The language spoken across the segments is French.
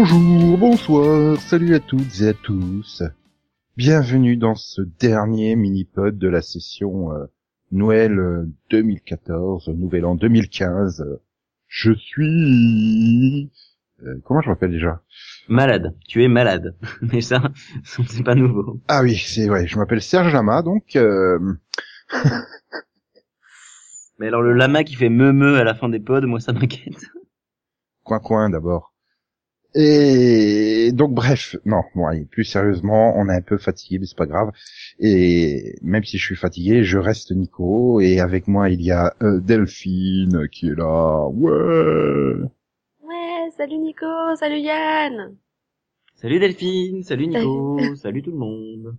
Bonjour, bonsoir, salut à toutes et à tous. Bienvenue dans ce dernier mini-pod de la session euh, Noël euh, 2014, Nouvel An 2015. Je suis... Euh, comment je m'appelle déjà? Malade. Tu es malade. Mais ça, c'est pas nouveau. Ah oui, c'est ouais, je m'appelle Serge Lama, donc... Euh... Mais alors le lama qui fait me-me à la fin des pods, moi ça m'inquiète. Coin coin d'abord. Et donc bref, non, bon, allez, plus sérieusement, on est un peu fatigué, mais c'est pas grave. Et même si je suis fatigué, je reste Nico, et avec moi il y a euh, Delphine qui est là. Ouais. Ouais, salut Nico, salut Yann. Salut Delphine, salut Nico, salut tout le monde.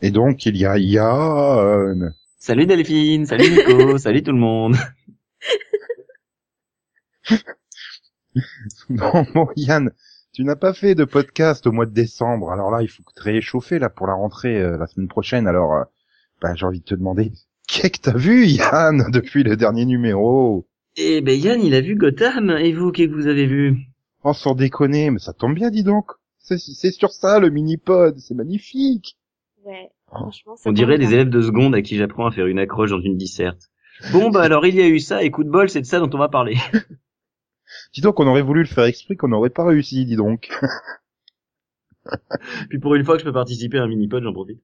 Et donc il y a Yann. Salut Delphine, salut Nico, salut tout le monde. Non, bon, Yann, tu n'as pas fait de podcast au mois de décembre. Alors là, il faut te réchauffer là pour la rentrée euh, la semaine prochaine. Alors, euh, bah, j'ai envie de te demander, qu'est-ce que t'as vu, Yann, depuis le dernier numéro? Eh ben Yann, il a vu Gotham, et vous, qu'est-ce que vous avez vu? Oh, sans déconner, mais ça tombe bien, dis donc. C'est c'est sur ça, le mini-pod, c'est magnifique. Ouais, Oh, franchement, ça On dirait des élèves de seconde à qui j'apprends à faire une accroche dans une disserte. Bon bah alors il y a eu ça, et coup de bol, c'est de ça dont on va parler. Dis donc, on aurait voulu le faire exprès, qu'on n'aurait pas réussi, dis donc. Puis pour une fois que je peux participer à un mini-pod, j'en profite.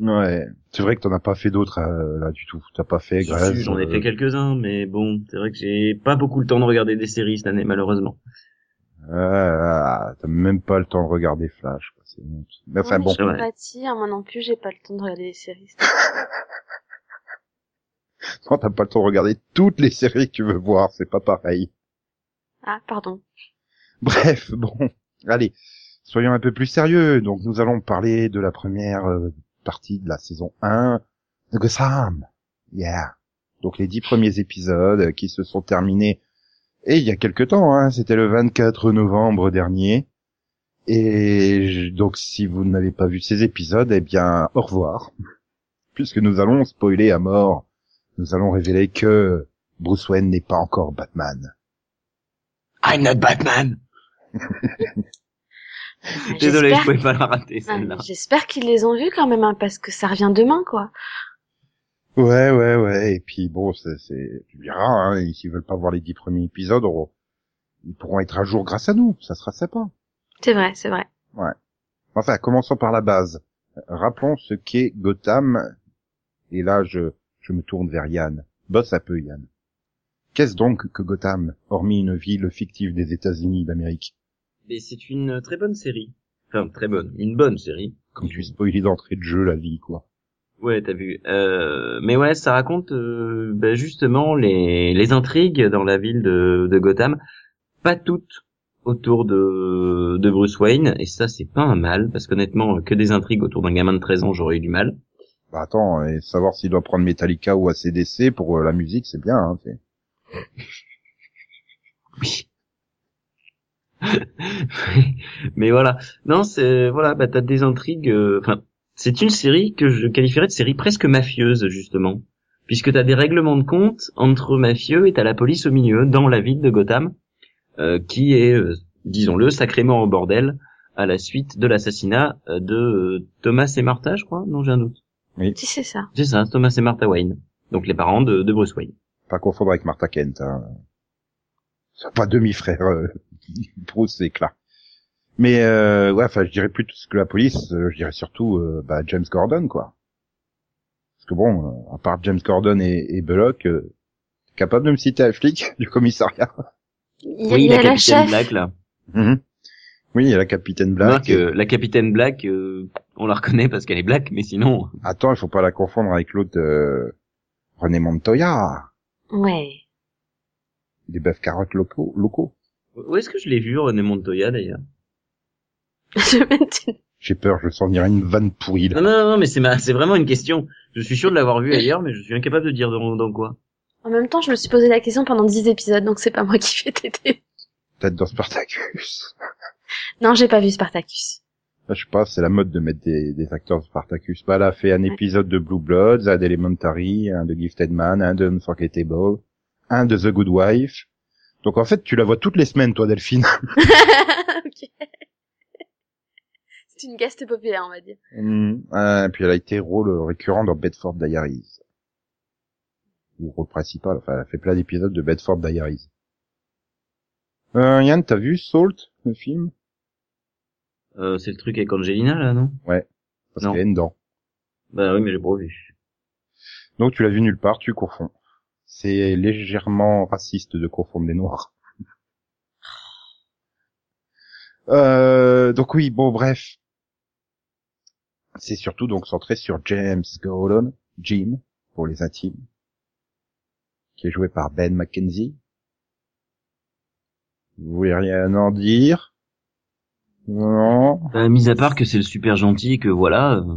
Ouais, c'est vrai que t'en as pas fait d'autres euh, là du tout. T'as pas fait J'en ai euh, fait quelques-uns, mais bon, c'est vrai que j'ai pas beaucoup le temps de regarder des séries cette année, malheureusement. Ah, t'as même pas le temps de regarder Flash. quoi, c'est. Mais enfin Ouais, bon, je Ouais. compatis, hein, moi non plus, j'ai pas le temps de regarder des séries. non, t'as pas le temps de regarder toutes les séries que tu veux voir, c'est pas pareil. Ah, pardon. Bref, bon, allez, soyons un peu plus sérieux. Donc nous allons parler de la première euh, partie de la saison 1 de Gotham. Yeah. Donc les dix premiers épisodes euh, qui se sont terminés et il y a quelque temps, hein, c'était le 24 novembre dernier. Et donc si vous n'avez pas vu ces épisodes, eh bien au revoir. Puisque nous allons spoiler à mort. Nous allons révéler que Bruce Wayne n'est pas encore Batman. I'm not Batman Désolé, je J'espère- pouvais pas la rater Ah, celle-là. J'espère qu'ils les ont vus quand même, hein, parce que ça revient demain, quoi. Ouais, ouais, ouais. Et puis bon, c'est, c'est, tu verras, hein, s'ils veulent pas voir les dix premiers épisodes, on- ils pourront être à jour grâce à nous. Ça sera sympa. C'est vrai, c'est vrai. Enfin, commençons par la base. Rappelons ce qu'est Gotham. Et là, je, je me tourne vers Yann. Bosse un peu, Yann. Qu'est-ce donc que Gotham, hormis une ville fictive des États-Unis d'Amérique? Mais c'est une très bonne série. Enfin, très bonne. Une bonne série. Comme tu spoilais d'entrée de jeu la vie, quoi. Ouais, t'as vu. Euh, mais ouais, ça raconte euh, bah, justement les, les intrigues dans la ville de, de Gotham. Pas toutes autour de, de Bruce Wayne. Et ça, c'est pas un mal. Parce qu'honnêtement, que des intrigues autour d'un gamin de 13 ans, j'aurais eu du mal. Bah attends, et savoir s'il doit prendre Metallica ou ACDC pour euh, la musique, c'est bien, hein. Oui. mais voilà. Non, c'est voilà, bah t'as des intrigues. euh, Enfin, c'est une série que je qualifierais de série presque mafieuse justement, puisque t'as des règlements de compte entre mafieux et t'as la police au milieu dans la ville de Gotham, euh, qui est, euh, disons-le, sacrément au bordel à la suite de l'assassinat euh, de euh, Thomas et Martha, je crois. Non, j'ai un doute. Si c'est ça. C'est ça, Thomas et Martha Wayne, donc les parents de, de Bruce Wayne. Pas confondre avec Martha Kent. Hein. C'est pas demi-frère. Euh, Bruce c'est clair. Mais euh, ouais, enfin, je dirais plus tout ce que la police. euh, je dirais surtout euh, bah, James Gordon, quoi. Parce que bon, euh, à part James Gordon et, et Bullock, euh, t'es capable de me citer un flic du commissariat? Il y a, oui, il y a la la capitaine chef. Black là. Oui, il y a la capitaine Black. Euh, la capitaine Black, euh, on la reconnaît parce qu'elle est black, mais sinon, Attends, il faut pas la confondre avec l'autre euh, René Montoya, Ouais. des bœufs carottes locaux. locaux. où est-ce que je l'ai vu René Montoya d'ailleurs J'ai peur, je sens venir une vanne pourrie là. Non, non, non, mais c'est ma, c'est vraiment une question. Je suis sûr de l'avoir vu ailleurs, mais je suis incapable de dire dans, dans quoi. En même temps, je me suis posé la question pendant 10 épisodes, donc c'est pas moi qui vais t'aider. Peut-être dans Spartacus. Non, j'ai pas vu Spartacus. Là, je sais pas, c'est la mode de mettre des, des acteurs de Spartacus. Bah, elle a fait un épisode de Blue Bloods, un d'Elementary, un de Gifted Man, un de Unforgettable, un de The Good Wife. Donc en fait, tu la vois toutes les semaines, toi, Delphine. ok. C'est une guest populaire, on va dire. Mm. Ah, et puis elle a été rôle récurrent dans Bedford Diaries. Ou rôle principal, enfin, elle a fait plein d'épisodes de Bedford Diaries. Euh, Yann, t'as vu Salt, le film? Euh, c'est le truc avec Angelina, là, non? Parce Non. qu'elle a une dent. Bah oui, mais j'ai pas vu. Donc tu l'as vu nulle part, tu confonds. C'est légèrement raciste de confondre des noirs. Euh, donc oui, bon bref. C'est surtout donc centré sur James Gordon, Jim, pour les intimes, qui est joué par Ben McKenzie. Vous voulez rien en dire? Non Euh, mis à part que c'est le super gentil et que voilà, euh,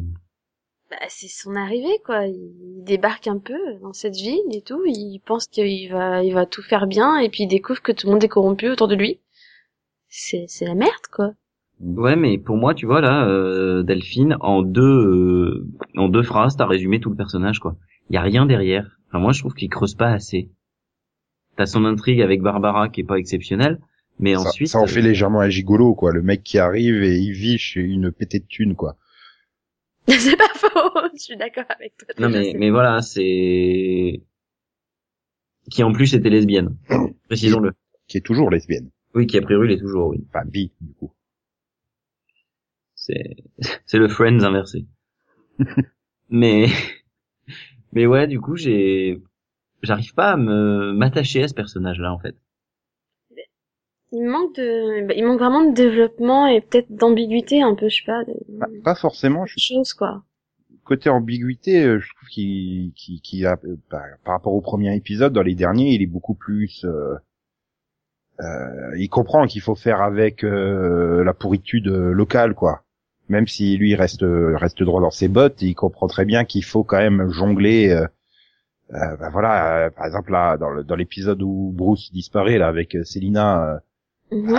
Bah, c'est son arrivée, quoi. Il débarque un peu dans cette ville et tout. Il pense qu'il va, il va tout faire bien et puis il découvre que tout le monde est corrompu autour de lui. C'est, c'est la merde, quoi. Ouais, mais pour moi, tu vois là, euh, Delphine, en deux, euh, en deux phrases, t'as résumé tout le personnage, quoi. Il y a rien derrière. Enfin, moi, je trouve qu'il creuse pas assez. T'as son intrigue avec Barbara qui est pas exceptionnelle, mais ça, ensuite, ça en euh, fait légèrement un gigolo, quoi. Le mec qui arrive et il vit chez une pétée de thunes, quoi. c'est pas faux. Je suis d'accord avec toi. non mais, mais voilà, c'est qui en plus était lesbienne. Précisons-le. Qui est toujours lesbienne. Oui, qui a priori l'est toujours, oui. Enfin, bi, du coup. C'est c'est le Friends inversé. mais mais ouais, du coup, j'ai j'arrive pas à me m'attacher à ce personnage-là en fait. Il manque de, bah, il manque vraiment de développement et peut-être d'ambiguïté un peu, je sais pas, de Bah, pas forcément, je choses, quoi. côté ambiguïté, euh, je trouve qu'il qu'il qu'il a euh, bah, par rapport au premier épisode, dans les derniers, il est beaucoup plus euh, euh, il comprend qu'il faut faire avec euh, la pourritude euh, locale quoi. Même si lui reste reste droit dans ses bottes, il comprend très bien qu'il faut quand même jongler bah, voilà, euh, par exemple là dans le- dans l'épisode où Bruce disparaît là avec euh, Selina euh, Mhm.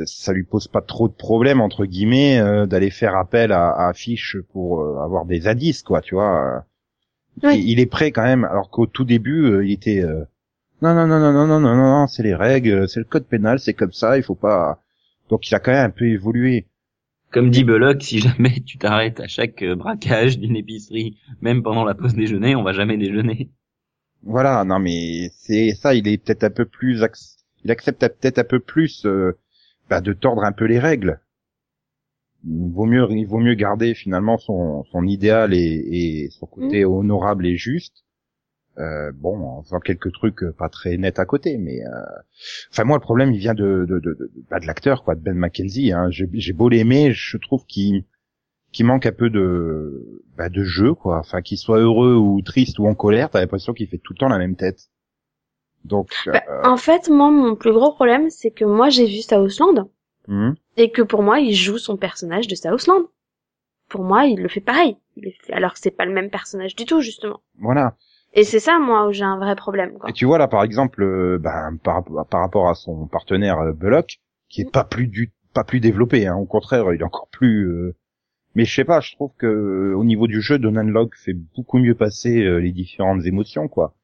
euh, ça lui pose pas trop de problème entre guillemets euh, d'aller faire appel à, à Fish pour euh, avoir des indices quoi tu vois Oui. il, il est prêt quand même alors qu'au tout début euh, il était euh, non non non non non non non non non c'est les règles c'est le code pénal c'est comme ça il faut pas donc il a quand même un peu évolué Comme dit Belloc, si jamais tu t'arrêtes à chaque euh, braquage d'une épicerie, même pendant la pause déjeuner, on va jamais déjeuner. voilà non mais c'est ça il est peut-être un peu plus il accepte peut-être un peu plus euh, bah, de tordre un peu les règles. Il vaut mieux il vaut mieux garder finalement son son idéal et, et son côté honorable et juste. Euh, bon en faisant quelques trucs euh, pas très nets à côté mais euh, enfin moi le problème il vient de de de, de, bah, de l'acteur quoi de Ben McKenzie hein. j'ai beau l'aimer je trouve qu'il qu'il manque un peu de bah, de jeu quoi. Enfin qu'il soit heureux ou triste ou en colère t'as l'impression qu'il fait tout le temps la même tête donc Bah, euh, En fait, moi, mon plus gros problème, c'est que moi, j'ai vu Southland hum, et que pour moi, il joue son personnage de Southland. Pour moi, il le fait pareil. Alors que c'est pas le même personnage du tout, justement. voilà Et c'est ça, moi, où j'ai un vrai problème, quoi. Et tu vois là par exemple, euh, ben, par, par rapport à son partenaire euh, Bullock, qui est pas plus du pas plus développé, hein, au contraire, il est encore plus. euh, Mais je sais pas, je trouve que euh, au niveau du jeu, Donan Locke fait beaucoup mieux passer euh, les différentes émotions, quoi.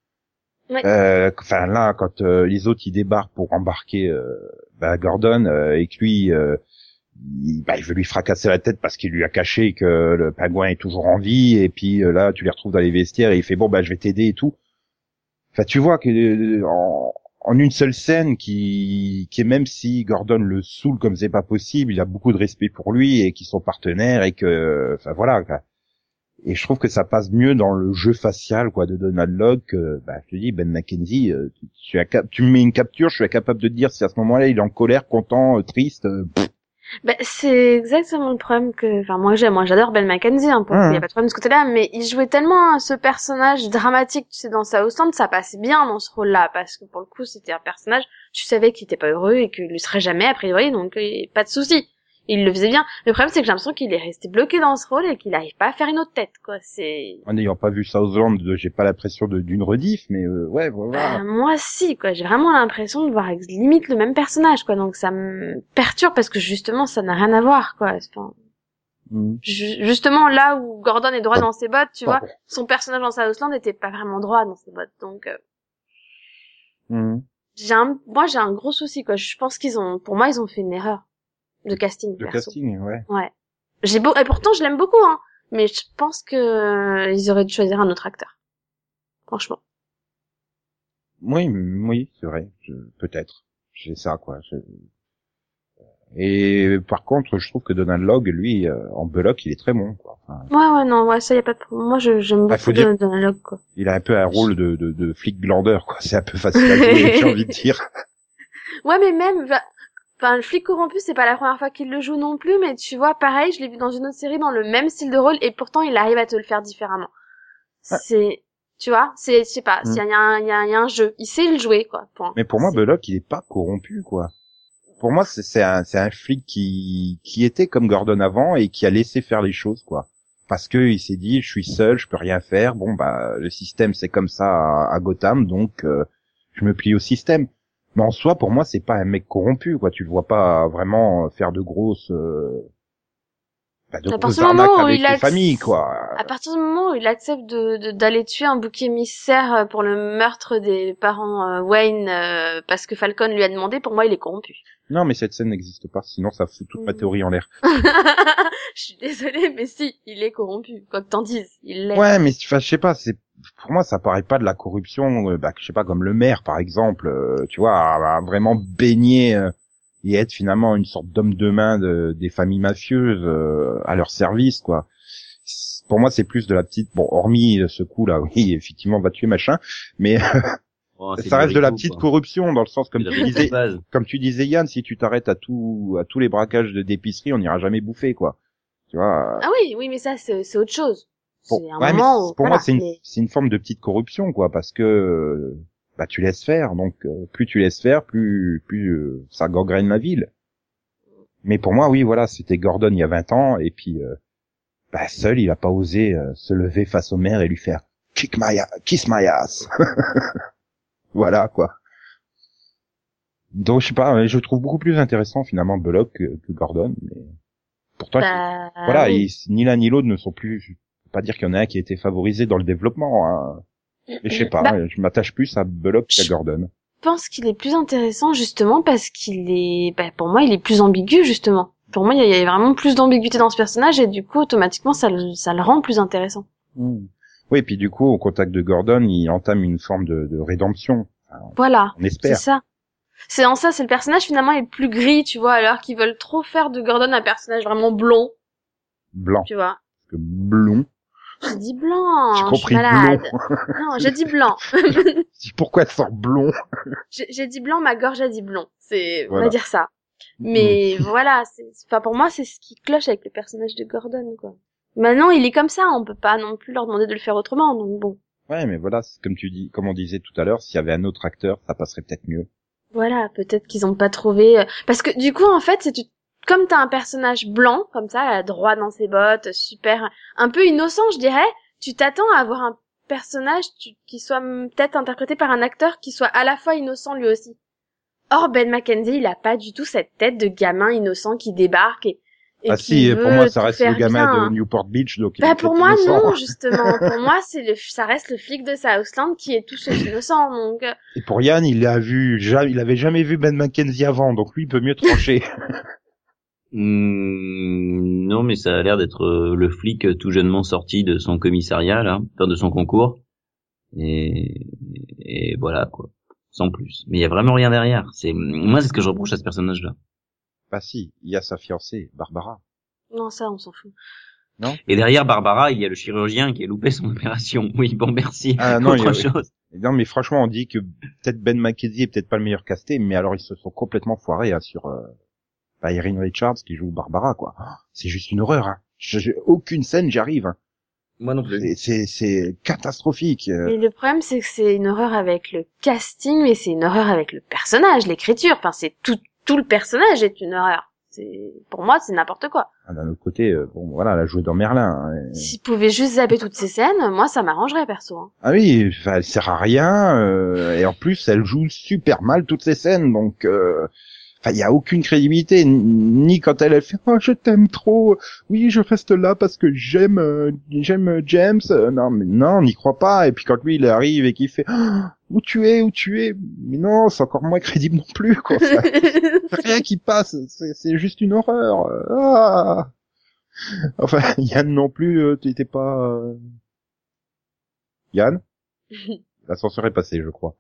Euh, Enfin là, quand euh, les autres ils débarquent pour embarquer euh, bah, Gordon et que lui, il, bah, il veut lui fracasser la tête parce qu'il lui a caché que le pingouin est toujours en vie et puis là tu les retrouves dans les vestiaires et il fait bon bah je vais t'aider et tout. Enfin tu vois que en, en une seule scène qui qui est même si Gordon le saoule comme c'est pas possible, il a beaucoup de respect pour lui et qu'ils sont partenaires et que enfin voilà. quoi. Et je trouve que ça passe mieux dans le jeu facial quoi de Donald Locke. que, bah, je te dis Ben McKenzie, euh, tu, tu, as cap- tu me mets une capture, je suis capable de te dire si à ce moment-là il est en colère, content, euh, triste. euh, Ben, c'est exactement le problème que, enfin, moi j'aime, moi j'adore Ben McKenzie, hein, pour Mhm. y a pas de problème de ce côté-là, mais il jouait tellement hein, ce personnage dramatique, tu sais, dans Southland, ça passait bien dans ce rôle-là, parce que pour le coup, c'était un personnage, tu savais qu'il était pas heureux et qu'il le serait jamais, a priori, donc pas de souci. Il le faisait bien. Le problème, c'est que j'ai l'impression qu'il est resté bloqué dans ce rôle et qu'il arrive pas à faire une autre tête, quoi. C'est, en n'ayant pas vu Southland, euh, j'ai pas l'impression d'une rediff, mais euh, ouais voilà. Bah, moi si quoi, j'ai vraiment l'impression de voir limite le même personnage quoi, donc ça me perturbe parce que justement ça n'a rien à voir quoi. Enfin, Mm. ju- justement là où Gordon est droit dans ses bottes, tu vois, son personnage dans Southland n'était pas vraiment droit dans ses bottes, donc euh, Mm. j'ai un, moi j'ai un gros souci quoi. Je pense qu'ils ont, pour moi ils ont fait une erreur de casting. De perso. casting, ouais. Ouais. J'ai beau, et pourtant je l'aime beaucoup hein. Mais je pense que euh, ils auraient dû choisir un autre acteur. Franchement. Oui, oui, c'est vrai. Je- Peut-être. J'ai ça, quoi. Je- Et par contre, je trouve que Donald Logg, lui, euh, en Bullock, il est très bon, quoi. Enfin, Ouais ouais non ouais ça y a pas de problème. Moi je j'aime Bah, beaucoup dire- Donald quoi. il a un peu un rôle de, de, de flic glandeur, quoi. C'est un peu facile à jouer, j'ai envie de dire. Ouais, mais même, va- enfin, le flic corrompu, c'est pas la première fois qu'il le joue non plus, mais tu vois, pareil, je l'ai vu dans une autre série dans le même style de rôle, et pourtant, il arrive à te le faire différemment. C'est, tu vois, c'est, je sais pas, Mm. il y, a un- il y, a- il y a un jeu, il sait le jouer, quoi. Point. Mais pour moi, Bullock, il est pas corrompu, quoi. Pour moi, c'est un, c'est un flic qui, qui était comme Gordon avant et qui a laissé faire les choses, quoi. Parce que il s'est dit, je suis seul, je peux rien faire. Bon, bah, le système, c'est comme ça à, à Gotham, donc euh, je me plie au système. En soi, pour moi, c'est pas un mec corrompu, quoi. Tu le vois pas vraiment faire de grosses, euh, bah, de À partir du moment où il les acc- familles, quoi. À partir du moment où il accepte de, de- d'aller tuer un bouc émissaire euh, pour le meurtre des parents euh, Wayne euh, parce que Falcon lui a demandé, pour moi, il est corrompu. Non, mais cette scène n'existe pas, sinon ça fout toute ma Mm. théorie en l'air. je suis désolée, mais si, il est corrompu. Quoi que t'en dises, il l'est. Ouais, mais je sais pas, c'est pour moi ça paraît pas de la corruption, euh, bah, je sais pas comme le maire par exemple, euh, tu vois, vraiment baigner euh, et être finalement une sorte d'homme de main de, des familles mafieuses euh, à leur service, quoi. Pour moi, c'est plus de la petite, bon, hormis ce coup-là, oui, effectivement, on va tuer machin, mais Oh, ça reste de la petite quoi. corruption dans le sens comme tu disais, comme tu disais Yann, si tu t'arrêtes à tout, à tous les braquages de d'épicerie, on n'ira jamais bouffer, quoi. Tu vois. Ah oui, oui, mais ça, c'est, c'est autre chose. Bon, c'est un ouais, moment où, pour voilà, moi, c'est une, mais- c'est une forme de petite corruption, quoi, parce que euh, bah tu laisses faire, donc euh, plus tu laisses faire, plus plus euh, ça gangrène la ville. Mais pour moi, oui, voilà, c'était Gordon il y a 20 ans, et puis euh, bah seul, il a pas osé euh, se lever face au maire et lui faire kick my kiss my ass. voilà quoi. Donc je sais pas, mais je trouve beaucoup plus intéressant finalement Bullock que, que Gordon, mais pourtant Bah, voilà, ils- ni l'un ni l'autre ne sont plus. Je peux pas dire qu'il y en a un qui a été favorisé dans le développement. Hein. Mais je sais pas, Bah, je m'attache plus à Bullock qu'à Gordon. Je pense qu'il est plus intéressant justement parce qu'il est, bah, pour moi, il est plus ambigu justement. Pour moi, il y a vraiment plus d'ambiguïté dans ce personnage et du coup, automatiquement, ça le, ça le rend plus intéressant. Oui, et puis du coup, au contact de Gordon, il entame une forme de, de rédemption. Voilà, On c'est espère. ça. C'est en ça, c'est le personnage finalement est plus gris, tu vois, alors qu'ils veulent trop faire de Gordon un personnage vraiment blond, Blanc. tu vois. Parce que blond. J'ai dit blanc, J'ai je suis compris malade. blond. Non, j'ai dit blanc. Pourquoi elle sort blond j'ai dit blanc, ma gorge a dit blond. C'est, on va dire ça. Mais voilà, c'est, enfin pour moi c'est ce qui cloche avec le personnage de Gordon quoi. Maintenant il est comme ça, on peut pas non plus leur demander de le faire autrement, donc bon. Ouais, mais voilà, comme tu dis, comme on disait tout à l'heure, s'il y avait un autre acteur, ça passerait peut-être mieux. Voilà, peut-être qu'ils ont pas trouvé, euh, parce que du coup en fait c'est tu... comme t'as un personnage blanc comme ça, droit dans ses bottes, super, un peu innocent je dirais, tu t'attends à avoir un personnage tu- qui soit peut-être interprété par un acteur qui soit à la fois innocent lui aussi. Or Ben McKenzie il a pas du tout cette tête de gamin innocent qui débarque et, et ah qui si, veut pour moi, ça reste le gamin bien. de Newport Beach, donc il Bah est pour moi innocent. non justement. pour moi c'est le ça reste le flic de Southland qui est tout sauf innocent donc euh, Et pour Yann, il a vu, il avait jamais vu Ben McKenzie avant, donc lui il peut mieux trancher. Hmm, non, mais ça a l'air d'être euh, le flic euh, tout jeunement sorti de son commissariat, là, enfin de son concours. Et, et voilà, quoi. Sans plus. Mais il y a vraiment rien derrière. C'est Moi, c'est ce que je reproche à ce personnage-là. bah si, il y a sa fiancée, Barbara. non ça on s'en fout. Et derrière Barbara, il y a le chirurgien qui a loupé son opération. Oui, bon, merci. Ah, non, Autre il y a- chose. Non, mais franchement, on dit que peut-être Ben McKenzie est peut-être pas le meilleur casté, mais alors ils se sont complètement foirés hein, sur euh, bah, Erin Richards qui joue Barbara, quoi. C'est juste une horreur. Hein. Je- aucune scène, j'y arrive. Hein. Moi non plus. C'est- C'est c'est catastrophique. euh. Mais le problème c'est que c'est une horreur avec le casting mais c'est une horreur avec le personnage, l'écriture. Enfin c'est tout tout le personnage est une horreur. C'est pour moi c'est n'importe quoi. Ah, D'un autre côté, euh, bon, voilà, elle a joué dans Merlin. hein, et- S'ils pouvaient juste zapper toutes ces scènes, moi ça m'arrangerait perso. hein. Ah oui, enfin, elle sert à rien, euh, et en plus, elle joue super mal toutes ces scènes, donc... euh, Enfin, il y a aucune crédibilité, ni quand elle, elle fait "Oh, je t'aime trop. Oui, je reste là parce que j'aime euh, j'aime euh, James." Euh, non, mais non, on n'y croit pas. Et puis quand lui il arrive et qu'il fait "Oh, où tu es, où tu es? Mais non, c'est encore moins crédible non plus, quoi. Rien qui passe, c'est c'est juste une horreur. Ah. Enfin, Yann non plus, euh, tu étais pas... euh, Yann L'ascenseur est passé, je crois.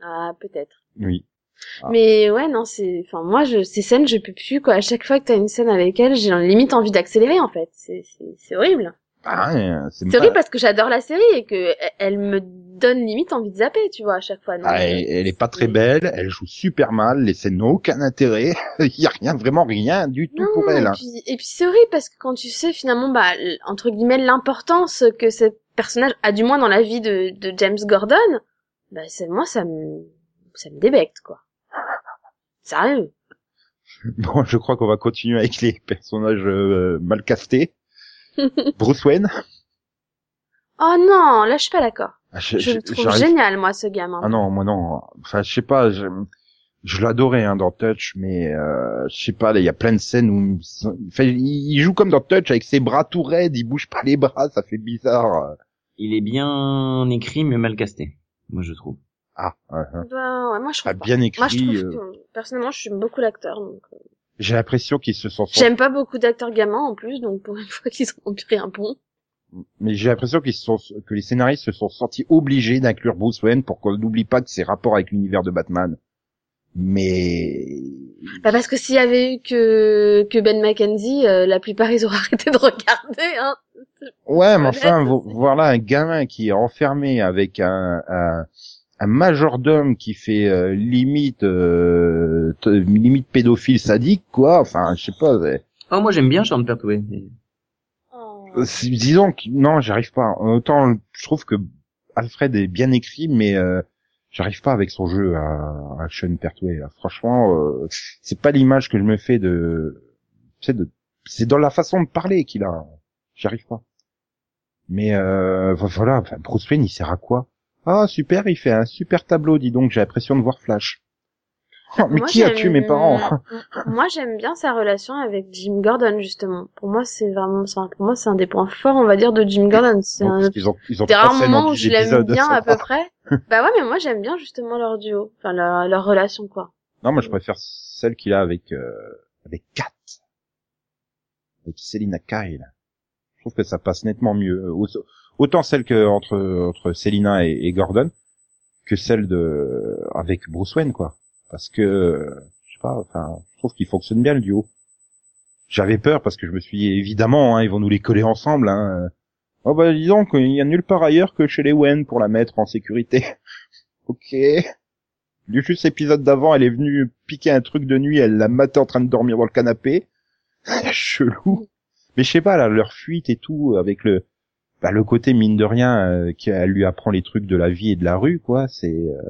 ah, peut-être. Oui. Ah. Mais ouais, non, c'est, enfin, moi, je, ces scènes, je peux plus, quoi. À chaque fois que t'as une scène avec elle, j'ai limite envie d'accélérer, en fait. C'est, c'est, horrible. Ah, ouais, c'est pas- horrible parce que j'adore la série et que e- elle me donne limite envie de zapper, tu vois, à chaque fois. Donc, Ah, elle, elle est pas très belle, elle joue super mal, les scènes n'ont aucun intérêt, il y a rien, vraiment rien du tout Non, pour elle. Et hein. puis, et puis c'est horrible parce que quand tu sais finalement, bah, entre guillemets, l'importance que ce personnage a du moins dans la vie de, de James Gordon, bah, moi, ça me, ça me débecte, quoi. Sérieux? Bon, je crois qu'on va continuer avec les personnages euh, mal castés. Bruce Wayne. Oh non, là, je suis pas d'accord. Ah, je- Je je- le trouve génial, moi, ce gamin. Ah non, moi non. Enfin, je sais pas, je, je l'adorais hein, dans Touch, mais euh, je sais pas, là, il y a plein de scènes où enfin, il il joue comme dans Touch avec ses bras tout raides, il bouge pas les bras, ça fait bizarre. Il est bien écrit mais mal casté, moi je trouve. Ah, ouais. Ben, ouais, moi, je trouve Ah, bien Moi, je écrit. trouve euh, que, personnellement, je suis beaucoup l'acteur, donc, euh, J'ai l'impression qu'ils se sont j'aime pas beaucoup d'acteurs gamins, en plus, donc pour une fois qu'ils ont pris un pont. mais j'ai l'impression qu'ils se sont que les scénaristes se sont sentis obligés d'inclure Bruce Wayne pour qu'on n'oublie pas que ses rapports avec l'univers de Batman. Mais Bah, parce que s'il y avait eu que, que Ben McKenzie, euh, la plupart, ils auraient arrêté de regarder, hein. ouais, mais enfin vo- voilà un gamin qui est enfermé avec un un, un majordome qui fait euh, limite euh, limite pédophile sadique quoi. Enfin je sais pas. c'est- Oh moi j'aime bien Sean Pertwee. mais- Euh, disons que non, j'arrive pas. Autant je trouve que Alfred est bien écrit, mais euh, j'arrive pas avec son jeu à, à Sean Pertwee. Là. Franchement, euh, c'est pas l'image que je me fais de. C'est de. C'est dans la façon de parler qu'il a. J'y arrive pas. Mais euh, vo- voilà, enfin, Bruce Wayne, il sert à quoi? Ah super, il fait un super tableau. Dis donc, j'ai l'impression de voir Flash. Oh, mais Moi, qui a tué mes parents Moi, j'aime bien sa relation avec Jim Gordon, justement. Pour moi, c'est vraiment, pour moi, c'est un des points forts, on va dire, de Jim Gordon. C'est un qu'ils ont, ils ont des rares moments où je l'aime bien, à peu près. bah ouais, mais moi, j'aime bien, justement, leur duo. Enfin, leur, leur relation, quoi. Non, moi je préfère celle qu'il a avec euh, avec Kat, avec Selina Kyle. Je trouve que ça passe nettement mieux. Au- Autant celle que entre entre Selina et, Gordon que celle de avec Bruce Wayne quoi. Parce que je sais pas, enfin, je trouve qu'il fonctionne bien le duo. J'avais peur parce que je me suis dit évidemment, hein, ils vont nous les coller ensemble. Hein. Oh bah dis donc, il y a nulle part ailleurs que chez les Wayne pour la mettre en sécurité. ok. Du juste épisode d'avant, elle est venue piquer un truc de nuit, elle l'a maté en train de dormir dans le canapé. Chelou. Mais je sais pas, là, leur fuite et tout, avec le, bah, le côté mine de rien, euh, qu'elle lui apprend les trucs de la vie et de la rue, quoi, c'est, euh,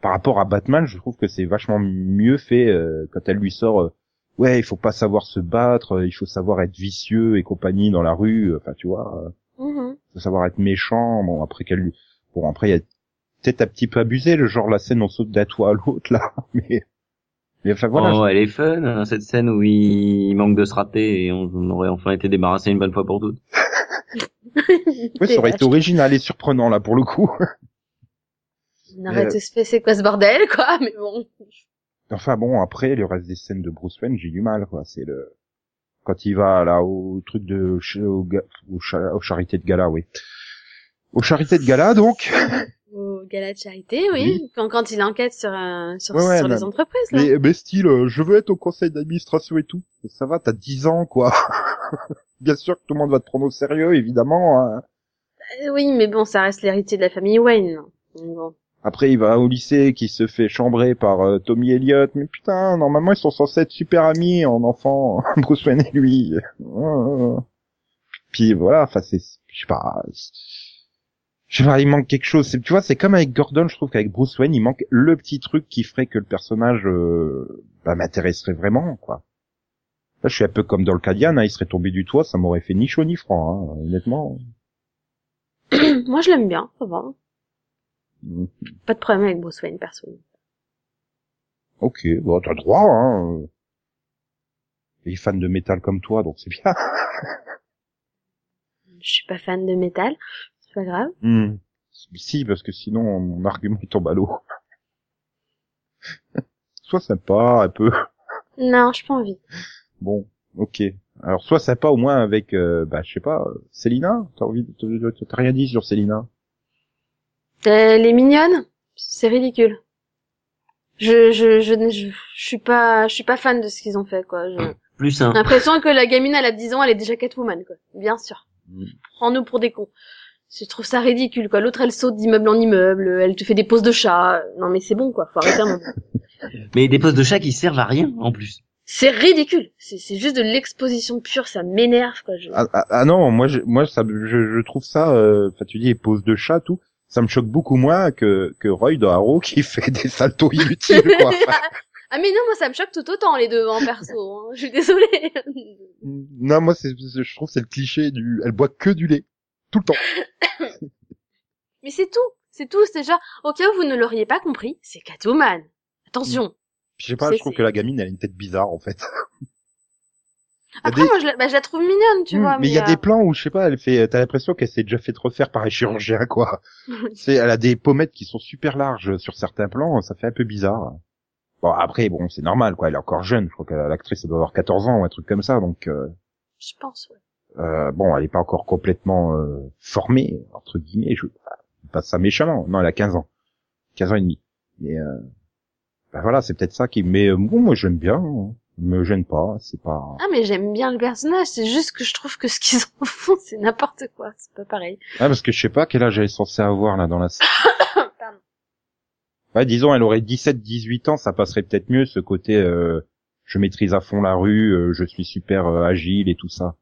par rapport à Batman, je trouve que c'est vachement mieux fait, euh, quand elle lui sort, euh, ouais, il faut pas savoir se battre, euh, il faut savoir être vicieux et compagnie dans la rue, enfin, tu vois, euh, Mhm. faut savoir être méchant. Bon, après qu'elle lui, bon, après, il y a peut-être un petit peu abusé, le genre la scène on saute d'un toit à l'autre, là, mais, mais enfin, voilà. oh, elle est fun, hein, cette scène où il manque de se rater et on, on aurait enfin été débarrassé une bonne fois pour toutes. Ouais, ça aurait été original et surprenant, là, pour le coup. On aurait tous fait, c'est quoi ce bordel, quoi, mais bon. Enfin bon, après, le reste des scènes de Bruce Wayne, j'ai du mal, quoi. C'est le, quand il va, là, au truc de, au, au, cha- au charité de gala, oui. Au charité de gala, donc. Au gala de charité, oui. Oui. Quand, quand il enquête sur, euh, sur, Ouais, ouais, sur les entreprises, là. Mais, mais style, euh, je veux être au conseil d'administration et tout. Ça va, t'as 10 ans, quoi. Bien sûr que tout le monde va te prendre au sérieux, évidemment. hein. Euh, Oui, mais bon, ça reste l'héritier de la famille Wayne. Bon. Après, il va au lycée, qui se fait chambrer par euh, Tommy Elliott. Mais putain, normalement, ils sont censés être super amis en enfant, Bruce Wayne et lui. Puis voilà, enfin, c'est, je sais pas, je sais pas, il manque quelque chose. Tu vois, c'est comme avec Gordon, je trouve qu'avec Bruce Wayne, il manque le petit truc qui ferait que le personnage euh, bah, m'intéresserait vraiment, quoi. Là, je suis un peu comme dans le cas d'Yann, hein, il serait tombé du toit, ça m'aurait fait ni chaud ni froid, hein, honnêtement. Moi, je l'aime bien, ça va. Mm. Pas de problème avec Bruce Wayne, perso. Ok, bon, t'as droit, hein. Les fans de métal comme toi, donc c'est bien. Je suis pas fan de métal. C'est pas grave. Hmm. Si, parce que sinon mon argument il tombe à l'eau. Sois sympa un peu. Non, j'ai pas envie. Bon, ok. Alors sois sympa au moins avec, euh, bah je sais pas, euh, Célina. T'as envie, de- t'as rien dit sur Célina. Elle est mignonne, c'est ridicule. Je, je, je, je, je suis pas, je suis pas fan de ce qu'ils ont fait, quoi. Je- Plus un. J'ai l'impression que la gamine, elle a 10 ans, elle est déjà Catwoman, quoi. Bien sûr. Mm. Prends-nous pour des cons. Je trouve ça ridicule, quoi. L'autre, elle saute d'immeuble en immeuble, elle te fait des poses de chat. Non, mais c'est bon, quoi. Faut arrêter un moment. Mais des postes de chat qui servent à rien, en plus. C'est ridicule. C'est c'est juste de l'exposition pure, ça m'énerve, quoi. Je... Ah, ah, ah non, moi, je, moi, ça, je, je trouve ça. euh, Enfin, tu dis pose de chat, tout. Ça me choque beaucoup moins que que Roy de Arrow qui fait des saltos inutiles. Quoi. Ah, mais non, moi, ça me choque tout autant, les deux, en perso. hein. Je suis désolée. non, moi, c'est, je trouve c'est le cliché du. Elle boit que du lait tout le temps. mais c'est tout. C'est tout. C'est genre, au cas où vous ne l'auriez pas compris, c'est Catwoman. Attention. Je sais pas, je trouve que la gamine, elle a une tête bizarre en fait. Après, des- moi, je la, bah, je la trouve mignonne, tu Hmm, vois. mais il y a euh, des plans où je sais pas, elle fait, t'as l'impression qu'elle s'est déjà fait refaire par un chirurgien quoi. C'est, elle a des pommettes qui sont super larges sur certains plans, ça fait un peu bizarre. Bon après bon c'est normal quoi, elle est encore jeune, je crois que l'actrice elle doit avoir 14 ans ou un truc comme ça donc euh, Je pense, ouais. euh, bon elle est pas encore complètement euh, formée entre guillemets, je pas ça méchamment, non elle a 15 ans, 15 ans et demi. Mais euh, ben voilà c'est peut-être ça qui mais euh, bon moi j'aime bien, hein. me gêne pas, c'est pas. Ah, mais j'aime bien le personnage. C'est juste que je trouve que ce qu'ils en font, c'est n'importe quoi. C'est pas pareil. Ah parce que je sais pas quel âge elle est censée avoir là dans la Pardon. Ouais, disons, elle aurait 17-18 ans, ça passerait peut-être mieux ce côté euh, je maîtrise à fond la rue, euh, je suis super euh, agile et tout ça.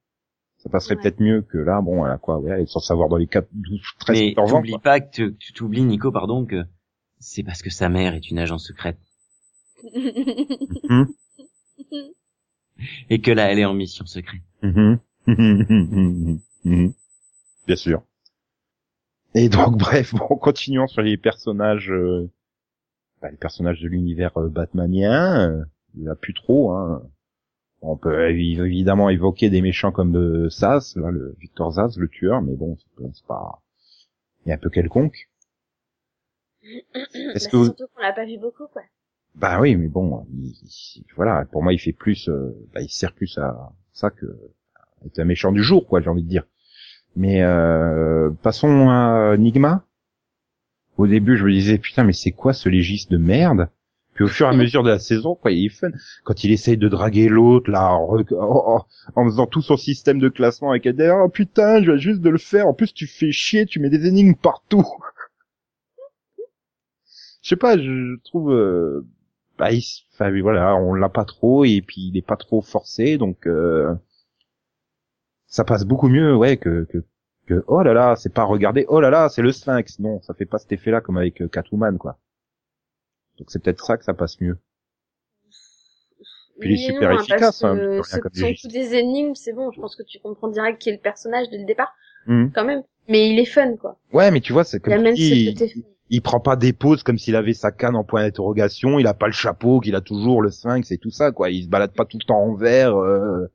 Ça passerait Ouais. peut-être mieux que là, bon, elle a quoi, ouais, elle est censée avoir dans les 4, 12, 13, Mais 14 ans. t'oublies quoi. pas que tu- tu t'oublies, Nico, pardon, que c'est parce que sa mère est une agent secrète. Mhm. Et que là, elle est en mission secrète. Mhm. Bien sûr. Et donc, bref, bon, continuons sur les personnages, euh, bah, les personnages de l'univers euh, batmanien. euh, il n'y en a plus trop. Hein. On peut évi- évidemment évoquer des méchants comme euh, Sas, là, le Victor Zaz, le tueur, mais bon, c'est pas- c'est pas, il est un peu quelconque. Est-ce Bah, que vous- Surtout qu'on l'a pas vu beaucoup, quoi. Bah oui, mais bon, il- il- voilà, pour moi, il fait plus, euh, bah, il sert plus à ça que à être un méchant du jour, quoi, j'ai envie de dire. Mais euh, passons à Nigma. Au début, je me disais putain, mais c'est quoi ce légiste de merde? Puis au fur et à mesure de la saison, quoi, il est fun. Quand il essaye de draguer l'autre, là, en, en- faisant tout son système de classement avec elle, oh putain, je viens juste de le faire. En plus, tu fais chier, tu mets des énigmes partout. Je sais pas, je, je trouve, euh, bah, il enfin voilà, on l'a pas trop et puis il est pas trop forcé, donc euh, ça passe beaucoup mieux, ouais, que que, que oh là là, c'est pas regarder, oh là là, c'est le Sphinx, non, ça fait pas cet effet-là comme avec euh, Catwoman, quoi. Donc c'est peut-être ça que ça passe mieux. Puis il est super non, efficace, hein, rien, comme qui sont des énigmes, c'est bon. Je pense que tu comprends direct qui est le personnage dès le départ, Mhm. quand même. Mais il est fun, quoi. Ouais, mais tu vois, c'est Il comme tu amène dis, ce il. Il prend pas des pauses comme s'il avait sa canne en point d'interrogation, il a pas le chapeau, qu'il a toujours le sphinx et tout ça, quoi. Il se balade pas tout le temps en vert. euh,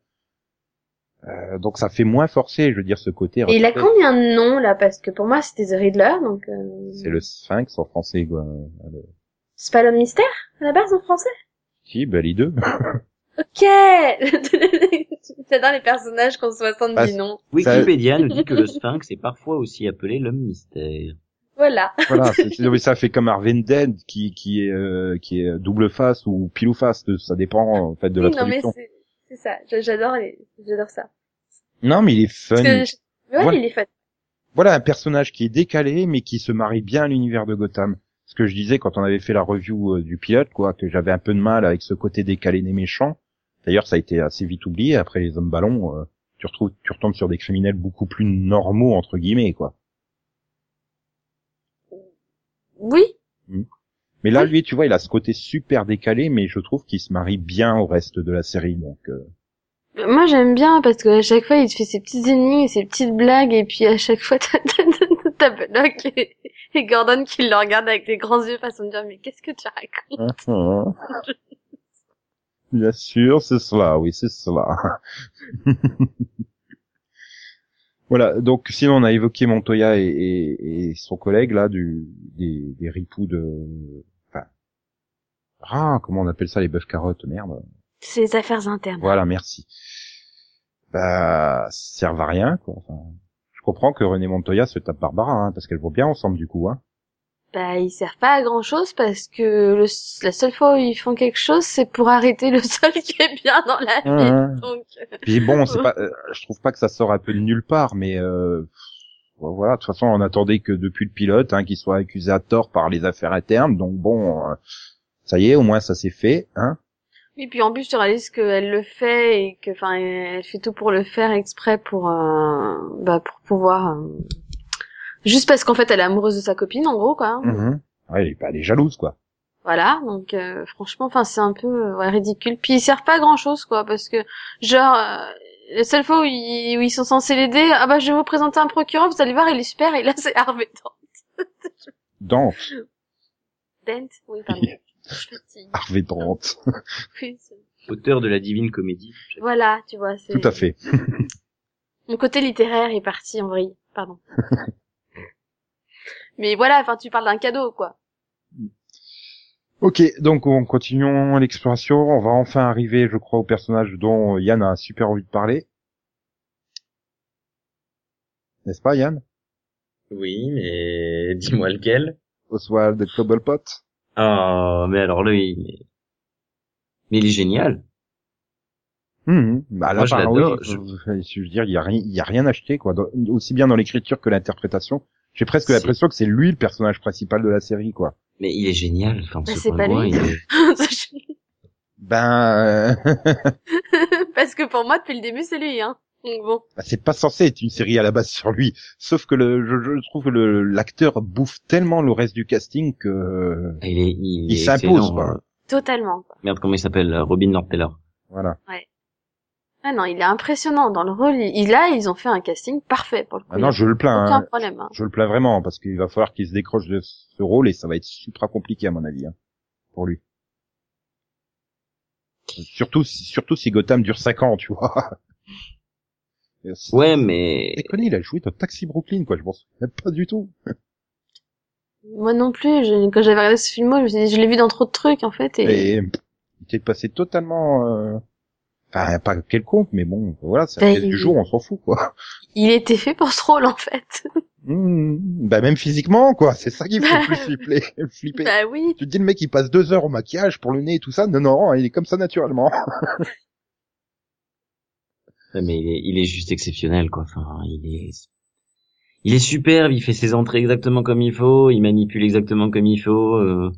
euh, donc ça fait moins forcé, je veux dire, ce côté. Et il a combien de noms, là? Parce que pour moi, c'était The Riddler, donc... Euh... C'est le sphinx en français, quoi. Le- C'est pas l'homme mystère, à la base, en français? Si, bah les deux. Ok J'adore les personnages qu'on 70 Bah, noms. Wikipédia nous dit que le sphinx est parfois aussi appelé l'homme mystère. Voilà. voilà, mais ça fait comme Arvin Dead qui qui est euh, qui est double face ou pile ou face, ça dépend en fait de la Oui, non, mais traduction. c'est c'est ça. J'a- J'adore les... J'adore ça. Non, mais il est fun. Que je- ouais, Voilà. il est fun. voilà un personnage qui est décalé mais qui se marie bien à l'univers de Gotham. Ce que je disais quand on avait fait la review euh, du pilote, quoi, que j'avais un peu de mal avec ce côté décalé des méchants. D'ailleurs, ça a été assez vite oublié. Après les hommes ballons, euh, tu retrouves, tu retombes sur des criminels beaucoup plus normaux entre guillemets, quoi. Oui. Mais là, Oui. lui, tu vois, il a ce côté super décalé, mais je trouve qu'il se marie bien au reste de la série. Donc, euh, Moi, j'aime bien parce que à chaque fois, il te fait ses petites énigmes ses petites blagues et puis à chaque fois, t'as t'as- et, et Gordon qui le regardent avec des grands yeux façon de dire mais qu'est-ce que tu racontes? Bien sûr, c'est cela, oui, c'est cela. Voilà, donc sinon on a évoqué Montoya et, et, et son collègue là du des, des ripoux de enfin ah comment on appelle ça les bœufs carottes merde. C'est les affaires internes. voilà merci. Bah ça servent à rien quoi enfin, je comprends que René Montoya se tape Barbara hein, parce qu'elles vont bien ensemble du coup hein Bah, ils servent pas à grand chose parce que le, la seule fois où ils font quelque chose, c'est pour arrêter le seul qui est bien dans la vie. Mhm. Donc, euh, puis bon c'est pas euh, je trouve pas que ça sort un peu de nulle part mais euh, voilà de toute façon on attendait que depuis le pilote hein, qu'il soit accusé à tort par les affaires internes donc bon euh, ça y est au moins ça s'est fait hein Et puis en plus, tu réalises qu'elle le fait et que, enfin, elle fait tout pour le faire exprès pour, euh, bah, pour pouvoir, euh, juste parce qu'en fait, elle est amoureuse de sa copine, en gros, quoi. Mhm. ouais, elle est, elle est jalouse quoi Voilà, donc euh, franchement, enfin, c'est un peu euh, ouais, ridicule. Puis ils servent pas à grand chose, quoi, parce que genre. euh, la seule fois où ils, où ils sont censés l'aider, ah bah je vais vous présenter un procureur, vous allez voir, il est super, et là c'est Harvey Dent. Dante Dent Oui, pardon. Harvey Dante Oui, c'est- Auteur de la divine comédie. Voilà, tu vois, c'est... tout à fait Mon côté littéraire est parti en vrille, pardon. Mais voilà, enfin, tu parles d'un cadeau, quoi. Ok, donc on continuons l'exploration. On va enfin arriver, je crois, au personnage dont Yann a super envie de parler. N'est-ce pas, Yann? Oui, mais dis-moi lequel? Oswald Cobblepot Oh, mais alors lui, mais, mais il est génial. Mhm. Bah là, Moi, je par- l'adore. oui, je... je veux dire, il y a rien, il y a rien acheté, quoi. Dans- aussi bien dans l'écriture que l'interprétation. J'ai presque l'impression que c'est lui le personnage principal de la série, quoi. Mais il est génial. Enfin, Bah, ce c'est pas lui. il est- Ben, euh, Parce que pour moi, depuis le début, c'est lui, hein. Donc bon. bah, c'est pas censé être une série à la base sur lui. Sauf que le, je, je trouve que le l'acteur bouffe tellement le reste du casting que il est, il, il est s'impose, quoi. Totalement. quoi. Merde, comment il s'appelle euh, Robin Lord Taylor. Voilà. Ah non, il est impressionnant dans le rôle. Il, là, ils ont fait un casting parfait pour le coup. Ah non, je le plains. Aucun hein. problème. Hein. Je le plains vraiment parce qu'il va falloir qu'il se décroche de ce rôle et ça va être super compliqué à mon avis hein, pour lui. Surtout, si- surtout si Gotham dure 5 ans, tu vois. Ouais, mais il a joué dans Taxi Brooklyn, quoi. Je pense pas du tout. Moi non plus. Je, quand j'avais regardé ce film, je me suis dit, je l'ai vu dans trop de trucs en fait. Et, il était passé totalement, euh... enfin pas quelconque, mais bon, voilà, c'est Ben, la pièce il- du jour, on s'en fout, quoi. il était fait pour ce rôle en fait. Mmh, bah même physiquement, quoi. C'est ça qui me fait plus flipper. flipper. bah oui. Tu te dis le mec il passe deux heures au maquillage pour le nez et tout ça. Non non, il est comme ça naturellement. Ouais, mais il est, il est juste exceptionnel, quoi. Enfin, il est, il est superbe. Il fait ses entrées exactement comme il faut. Il manipule exactement comme il faut. euh,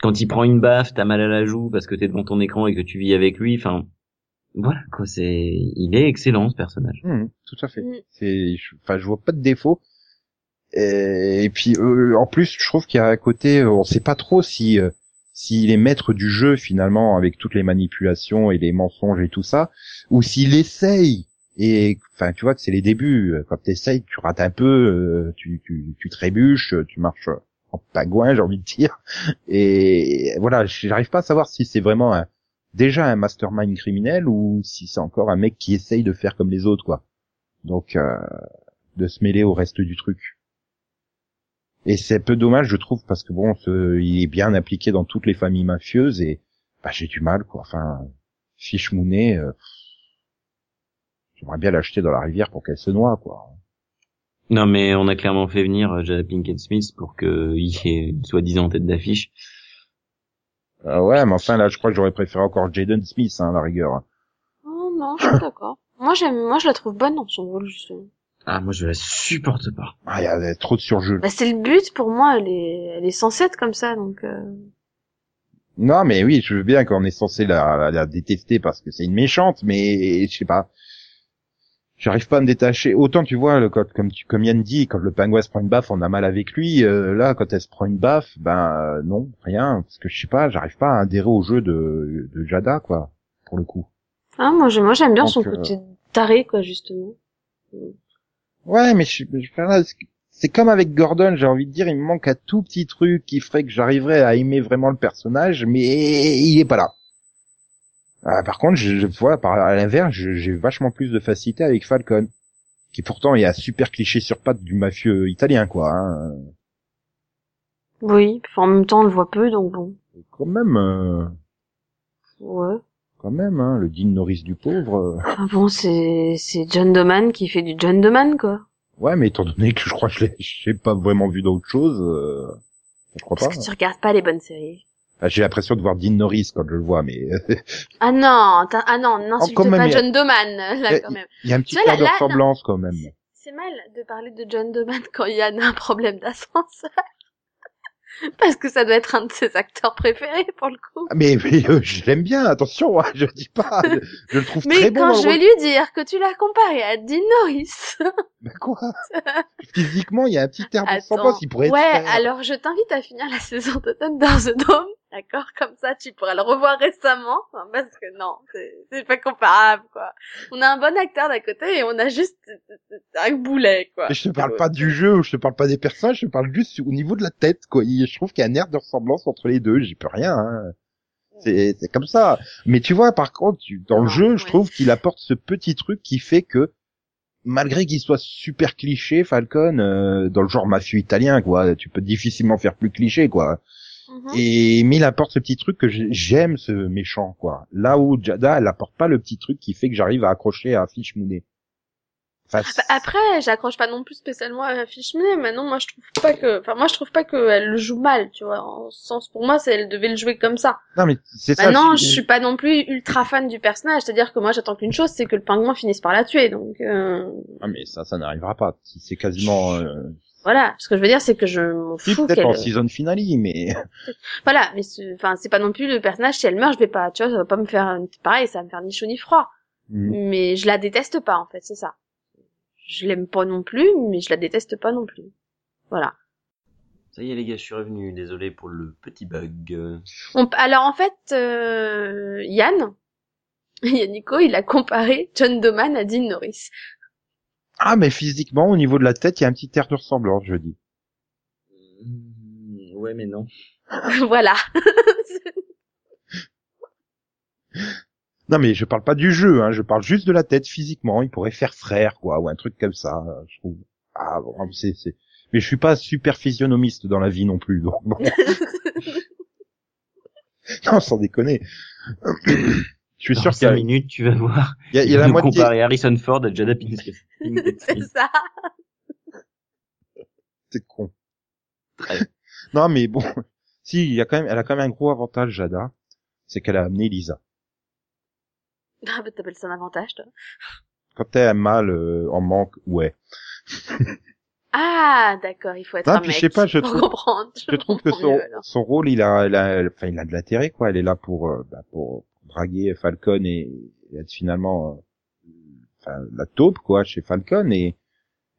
Quand il prend une baffe, t'as mal à la joue parce que t'es devant ton écran et que tu vis avec lui. Enfin, voilà, quoi. C'est, il est excellent ce personnage. Mmh, tout à fait. Mm. C'est, je- enfin, je vois pas de défaut. Et, et puis, euh, en plus, je trouve qu'il y a un côté, euh, on sait pas trop si, euh, s'il est maître du jeu finalement avec toutes les manipulations et les mensonges et tout ça, ou s'il essaye. Et, enfin, tu vois que c'est les débuts. Quand t'essayes, tu rates un peu, euh, tu, tu, tu trébuches, tu marches en pagouin, j'ai envie de dire. Et voilà, j'arrive pas à savoir si c'est vraiment un, déjà un mastermind criminel ou si c'est encore un mec qui essaye de faire comme les autres, quoi. Donc, euh, de se mêler au reste du truc. Et c'est peu dommage, je trouve, parce que bon, il est bien appliqué dans toutes les familles mafieuses et bah, j'ai du mal, quoi. Enfin, fiche Mounet, euh, j'aimerais bien l'acheter dans la rivière pour qu'elle se noie, quoi. Non, mais on a clairement fait venir euh, Jada Pinkett Smith pour qu'il y ait une soi-disant tête d'affiche. Ah ouais, mais enfin là, je crois que j'aurais préféré encore Jaden Smith, hein, à la rigueur. Oh non, je suis d'accord. Moi j'aime, moi je la trouve bonne dans son rôle justement. Ah, moi je la supporte pas. Ah, il y a trop de surjeu. Bah c'est le but pour moi. Elle est, elle est censée être comme ça donc. euh, Non, mais oui, je veux bien qu'on est censé la, la, la détester parce que c'est une méchante, mais je sais pas. J'arrive pas à me détacher. Autant tu vois, le, quand, comme, tu, comme Yann dit, quand le pingouin se prend une baffe, on a mal avec lui. euh, là, quand elle se prend une baffe, ben euh, non, rien, parce que je sais pas, j'arrive pas à adhérer au jeu de, de Jada, quoi, pour le coup. Ah moi j'aime, moi j'aime bien Donc, son euh, côté taré quoi justement. Ouais, mais je, je- c'est comme avec Gordon, j'ai envie de dire, il me manque un tout petit truc qui ferait que j'arriverais à aimer vraiment le personnage, mais il est pas là. Ah, par contre, je, je vois, par à l'inverse, j'ai vachement plus de facilité avec Falcon, qui pourtant est un super cliché sur pattes du mafieux italien, quoi. Hein. Oui, en même temps, on le voit peu, donc bon. Quand même, euh, Ouais. quand même, hein, le Dean Norris du pauvre. euh. Enfin bon, c'est c'est John Doman qui fait du John Doman, quoi. Ouais, mais étant donné que je crois que je l'ai, j'ai pas vraiment vu d'autre chose, euh, je crois pas. Parce que tu regardes pas les bonnes séries. Enfin, j'ai l'impression de voir Dean Norris quand je le vois, mais Ah non, ah non, n'insulte quand même, pas il y John Doman, là, il y quand même. il y a un petit air de là- ressemblance quand même. C'est mal de parler de John Doman quand Yann a un problème d'ascenseur. Parce que ça doit être un de ses acteurs préférés, pour le coup. Ah, Mais, mais, euh, je l'aime bien, attention, hein, je dis pas, je, je le trouve très Mais bon quand dans le je vais lui dire que tu l'as comparé à Dean Norris. Quoi? Physiquement, il y a un petit air de Attends. ressemblance, il pourrait être Ouais, alors je t'invite à finir la saison de Thunder the Dome. D'accord? Comme ça, tu pourras le revoir récemment. Enfin, Parce que non, c'est pas comparable, quoi. On a un bon acteur d'un côté et on a juste un boulet, quoi. Mais je te parle pas du jeu, ou je te parle pas des personnages, je te parle juste au niveau de la tête, quoi. Il- Je trouve qu'il y a un air de ressemblance entre les deux, j'y peux rien, hein. C'est, c'est comme ça. Mais tu vois, par contre, tu- dans le Non, jeu, je ouais. trouve qu'il apporte ce petit truc qui fait que, malgré qu'il soit super cliché, Falcon, euh, dans le genre mafieux italien, quoi, tu peux difficilement faire plus cliché, quoi. Mhm. Et mais il apporte ce petit truc que j'ai- j'aime ce méchant quoi. Là où Jada elle apporte pas le petit truc qui fait que j'arrive à accrocher à Fish Mooney. Enfin, Bah, après, j'accroche pas non plus spécialement à Fishman. Maintenant, moi, je trouve pas que, enfin, moi, je trouve pas qu'elle le joue mal, tu vois. En ce sens, pour moi, c'est, elle devait le jouer comme ça. non mais c'est ça. Maintenant, je suis pas non plus ultra fan du personnage. C'est-à-dire que moi, j'attends qu'une chose, c'est que le pingouin finisse par la tuer. Donc, euh, Ah mais ça ça n'arrivera pas. C'est quasiment euh... voilà. Ce que je veux dire, c'est que je m'en fous peut-être qu'elle, en season finale mais voilà. Mais, enfin, c'est pas non plus le personnage. Si elle meurt, je vais pas, tu vois, ça va pas me faire, pareil, ça va me faire ni chaud ni froid. Mm. Mais je la déteste pas, en fait, c'est ça. Je l'aime pas non plus, mais je la déteste pas non plus. Voilà. Ça y est les gars, je suis revenu. Désolé pour le petit bug. On- alors en fait, euh, Yann, Yannico, il a comparé John Doman à Dean Norris. ah mais physiquement au niveau de la tête il y a un petit air de ressemblance je dis. hmm, Ouais mais non. voilà. Non mais je parle pas du jeu hein, je parle juste de la tête physiquement. Il pourrait faire frère quoi ou un truc comme ça. Je trouve. Ah bon c'est c'est. Mais je suis pas super physionomiste dans la vie non plus donc bon. non sans déconner. Je suis Dans sûr qu'il y 5 a, minutes, tu vas voir. il y a, il y a la moitié. comparer Harrison Ford à Jada Pinkett. c'est ça. C'est con. Très. non, mais bon. Si, il y a quand même, elle a quand même un gros avantage, Jada. C'est qu'elle a amené Lisa. Ah bah t'appelles ça un avantage, toi. Quand a mal, euh, en manque, ouais. Ah, d'accord, il faut être Non, un puis mec je sais pas, je trouve- comprendre. Je trouve que son, mieux, son rôle, il a, il a, enfin, il a de l'intérêt, quoi. Elle est là pour, euh, bah, pour draguer Falcon et, et être finalement, euh, enfin, la taupe, quoi, chez Falcon et,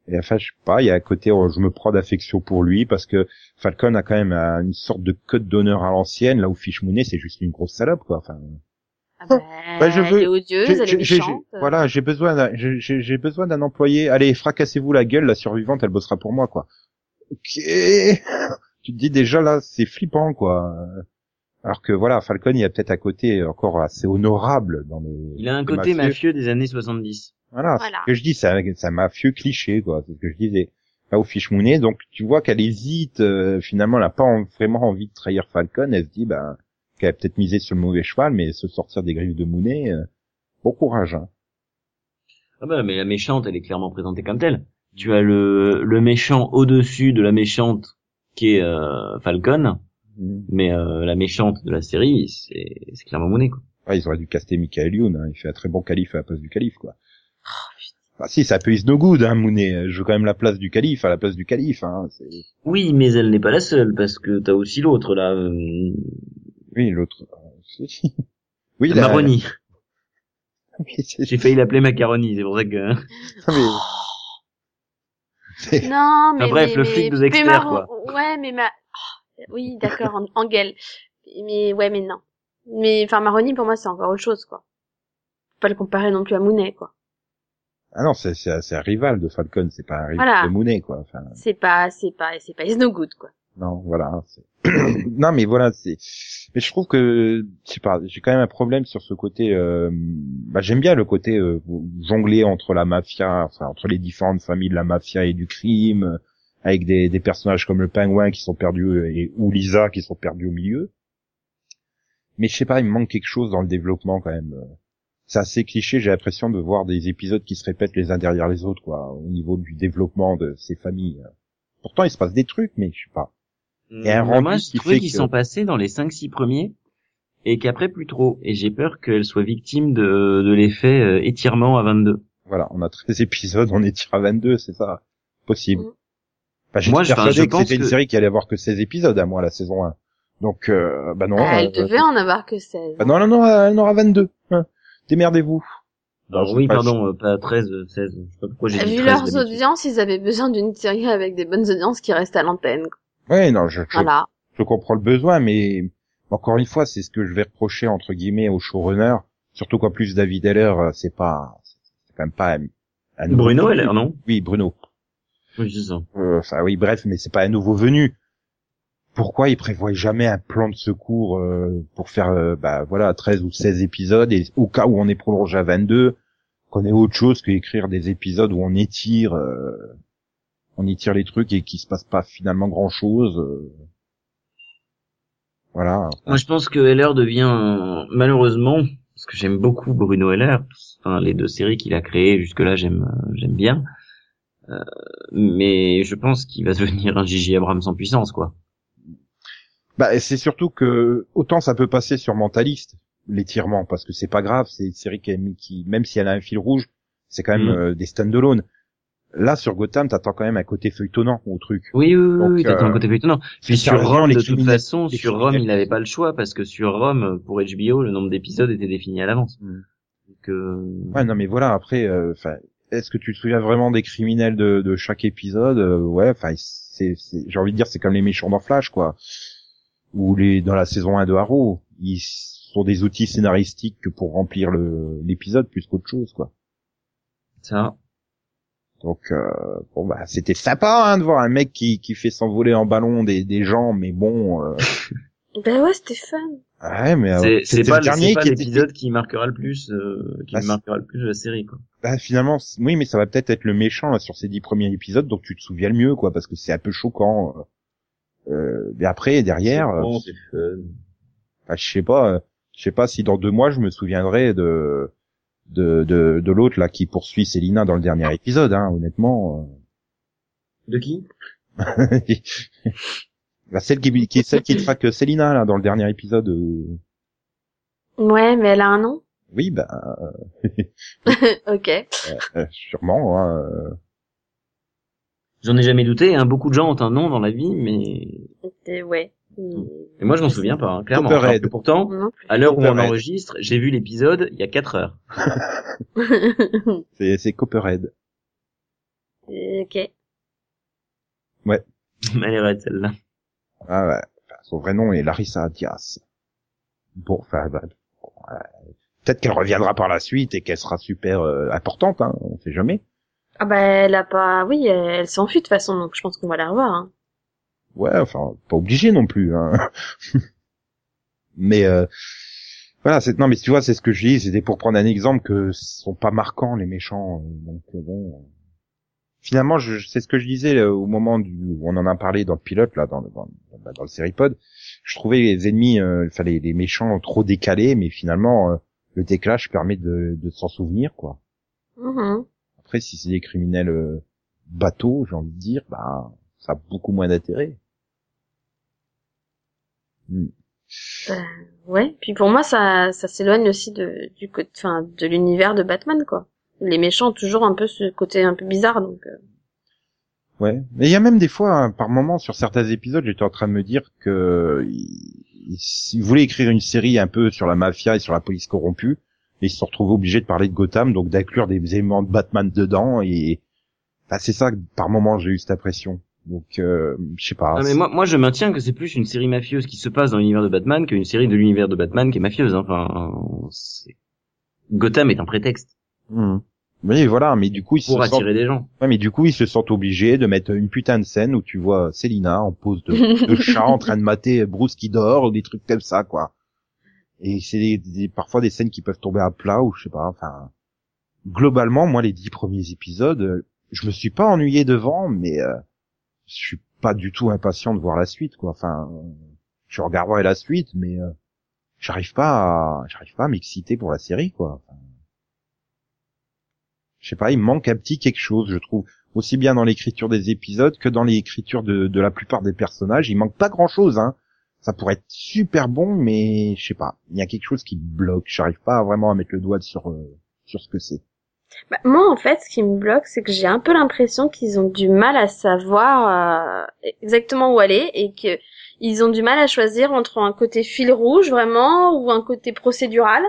et enfin, je sais pas, il y a un côté, où je me prends d'affection pour lui parce que Falcon a quand même euh, une sorte de code d'honneur à l'ancienne, là où Fish Mooney, c'est juste une grosse salope, quoi. Enfin, Ah bah, Bah, je elle veux- est odieuse, J'ai- elle est méchante. Voilà, j'ai besoin d'un, j'ai- j'ai j'ai besoin d'un employé. Allez, fracassez-vous la gueule, la survivante, elle bossera pour moi, quoi. Ok. tu te dis déjà là, c'est flippant, quoi. Alors que voilà, Falcon, il y a peut-être un côté encore assez honorable dans le. Il a un côté mafieux des années 70. Voilà, Voilà. ce que je dis, c'est un, c'est un mafieux cliché, quoi. C'est ce que je disais. Là, au Fish Mooney, donc tu vois qu'elle hésite. euh, finalement, elle n'a pas en- vraiment envie de trahir Falcon. Elle se dit, ben, qu'elle a peut-être misé sur le mauvais cheval, mais se sortir des griffes de Mooney, euh, bon courage. Hein. Ah bah mais la méchante, elle est clairement présentée comme telle. Tu as le, le méchant au-dessus de la méchante qui est euh, Falcon, Mm. mais euh, la méchante de la série, c'est c'est clairement Monet quoi. Ouais, ils auraient dû caster Michael Youn, hein. il fait un très bon calife à la place du calife, quoi. Ah si, ça peut is no good, hein, Mooney. Je veux quand même la place du calife à la place du calife, hein. c'est- Oui, mais elle n'est pas la seule parce que t'as aussi l'autre là, euh, Oui, l'autre. euh, oui, la- Maroni. J'ai failli l'appeler Macaroni, c'est pour ça que. Non, mais- Non, mais, Enfin, bref, mais, le mais- flic de mais Marron- quoi. Ouais, mais ma, oh, oui, d'accord, en, en gueule. Mais ouais, mais non. Mais enfin, Maroni pour moi c'est encore autre chose, quoi. Faut pas le comparer non plus à Monet, quoi. Ah non, c'est, c'est, c'est un rival de Falcon, c'est pas un rival Voilà. de Mooney, quoi. Enfin, C'est pas, c'est pas, c'est pas is no good, quoi. Non, voilà. non, mais voilà, c'est. Mais je trouve que, je sais pas, j'ai quand même un problème sur ce côté. Euh... Bah, j'aime bien le côté euh, jongler entre la mafia, enfin entre les différentes familles de la mafia et du crime, euh, avec des, personnages comme le pingouin qui sont perdus euh, ou Lisa qui sont perdus au milieu. Mais je sais pas, il me manque quelque chose dans le développement quand même. C'est assez cliché, j'ai l'impression de voir des épisodes qui se répètent les uns derrière les autres, quoi, au niveau du développement de ces familles. Pourtant, il se passe des trucs, mais je sais pas. Et un Bah, rendu moi, qui je trouvais qu'ils que- sont passés dans les 5-6 premiers et qu'après plus trop. Et j'ai peur qu'elle soit victime de, de l'effet euh, étirement à 22. Voilà, on a 13 épisodes, on est tiré à 22, c'est ça Possible. Mhm. Enfin, j'étais persuadé je que c'était une que- série qui allait avoir que 16 épisodes à moi, la saison 1. Donc, euh, bah non. Ah, elle euh, devait en avoir que 16. bah non, non, non, elle en aura 22. Hein. Démerdez-vous. Alors je oui, pas pardon, euh, pas 13, euh, 16. Je sais pas pourquoi j'ai dit Vu 13 leurs audiences, ils avaient besoin d'une série avec des bonnes audiences qui restent à l'antenne. Ouais, non, je, je, Voilà. je comprends le besoin, mais encore une fois, c'est ce que je vais reprocher entre guillemets au showrunner, surtout qu'en plus David Heller, euh, c'est pas, c'est quand même pas un, Bruno, elle, non? Oui, Bruno. Oui, c'est ça. Euh, Enfin oui, bref, mais c'est pas un nouveau venu. Pourquoi il prévoit jamais un plan de secours euh, pour faire, euh, bah voilà, 13 ou 16 épisodes et au cas où on est prolongé à 22, qu'on ait autre chose que écrire des épisodes où on étire, euh, on étire les trucs et qu'il se passe pas finalement grand chose. Voilà. Moi, je pense que Heller devient, malheureusement, parce que j'aime beaucoup Bruno Heller, enfin, les deux séries qu'il a créées, jusque-là, j'aime, euh, j'aime bien. Euh, mais je pense qu'il va devenir un Gigi Abrams en puissance, quoi. Bah, c'est surtout que autant ça peut passer sur mentaliste l'étirement parce que c'est pas grave, c'est une série qui, qui même si elle a un fil rouge, c'est quand même Mhm. euh, des stand-alone. Là sur Gotham, t'attends quand même un côté feuilletonnant au truc. Oui, oui, oui, Donc, oui, t'attends euh, un côté étonnant. Puis sur Rome, de toute façon, sur Rome, il n'avait pas le choix parce que sur Rome, pour HBO, le nombre d'épisodes était défini à l'avance. Mm. Donc, euh, Ouais, non mais voilà, après euh, enfin est-ce que tu te souviens vraiment des criminels de, de chaque épisode? Euh, Ouais, enfin c'est j'ai envie de dire c'est comme les méchants dans Flash quoi. Ou les dans la saison 1 de Arrow, ils sont des outils scénaristiques que pour remplir le l'épisode plus qu'autre chose quoi. ça. Donc euh, bon bah c'était sympa hein, de voir un mec qui, qui fait s'envoler en ballon des, des gens, mais bon. Euh, Ben ouais, c'était fun. ouais, mais euh, C'est pas, le dernier pas qui était. qui marquera le plus, euh, qui Ah, c'est- marquera le plus de la série, quoi. Bah, finalement, oui, mais ça va peut-être être le méchant là, sur ces dix premiers épisodes, donc tu te souviens le mieux quoi, parce que c'est un peu choquant. euh. Euh, mais après derrière, Bon, c'est fun. bah, je sais pas, euh, je sais pas si dans deux mois je me souviendrai de de de, de l'autre là qui poursuit Célina dans le dernier épisode, hein, honnêtement. De qui? Euh. Bah, celle qui, qui celle qui traque Célina là dans le dernier épisode. euh. Ouais, mais elle a un nom? Oui, bah ok. euh, sûrement. Hein, euh. J'en ai jamais douté, hein. Beaucoup de gens ont un nom dans la vie, mais, Et ouais. Mais moi je m'en souviens pas, hein, clairement. Que pourtant, à l'heure où on enregistre, j'ai vu l'épisode il y a 4 heures. C'est c'est Copperhead. ok. Elle est raide, celle-là. Ah ouais. Enfin, son vrai nom est Larissa Diaz. Bon, enfin, bah, bon, euh, peut-être qu'elle reviendra par la suite et qu'elle sera super euh, importante, hein, on sait jamais. Ah bah elle a pas... Oui, elle, elle s'enfuit de toute façon, donc je pense qu'on va la revoir. Hein. Ouais, enfin, pas obligé non plus. Hein. mais euh, voilà, c'est non, mais tu vois, c'est ce que je dis. C'était pour prendre un exemple que ce sont pas marquants les méchants. euh, Donc bon. euh. Finalement, je, c'est ce que je disais euh, au moment du, où on en a parlé dans le pilote là, dans le dans, le- bah, dans le séripod. Je trouvais les ennemis, euh, enfin les, les méchants trop décalés, mais finalement euh, le déclage permet de, de s'en souvenir quoi. Mhm. Après, si c'est des criminels euh, bateaux, j'ai envie de dire, bah ça a beaucoup moins d'intérêt. Ben, ouais. Puis pour moi, ça, ça s'éloigne aussi de, du côté, enfin, de l'univers de Batman, quoi. Les méchants ont toujours un peu ce côté un peu bizarre, donc. euh, Ouais. Mais il y a même des fois, hein, par moments, sur certains épisodes, j'étais en train de me dire que ils, voulaient écrire une série un peu sur la mafia et sur la police corrompue, et ils se retrouvés obligés de parler de Gotham, donc d'inclure des éléments de Batman dedans, et enfin, c'est ça que par moments j'ai eu cette impression. Donc, euh, je sais pas. Ah, mais moi, moi, je maintiens que c'est plus une série mafieuse qui se passe dans l'univers de Batman qu'une série de l'univers de Batman qui est mafieuse. hein. Enfin, c'est- Gotham est un prétexte. Oui, voilà, mais du coup, ils se pour sentent, attirer des gens. ouais, mais du coup, ils se sentent obligés de mettre une putain de scène où tu vois Célina en pose de, de chat en train de mater Bruce qui dort ou des trucs comme ça, quoi. Et c'est des- des- parfois des scènes qui peuvent tomber à plat ou je sais pas, enfin, globalement, moi, les dix premiers épisodes, euh, je me suis pas ennuyé devant, mais euh, je suis pas du tout impatient de voir la suite, quoi. Enfin, je regarderai la suite, mais euh, j'arrive pas, à, j'arrive pas à m'exciter pour la série, quoi. Je sais pas, il manque un petit quelque chose, je trouve, aussi bien dans l'écriture des épisodes que dans l'écriture de, de la plupart des personnages. Il manque pas grand chose, hein. Ça pourrait être super bon, mais je sais pas, il y a quelque chose qui bloque. J'arrive pas vraiment à mettre le doigt sur euh, sur ce que c'est. Bah, moi, en fait, ce qui me bloque, c'est que j'ai un peu l'impression qu'ils ont du mal à savoir euh, exactement où aller et que ils ont du mal à choisir entre un côté fil rouge vraiment ou un côté procédural.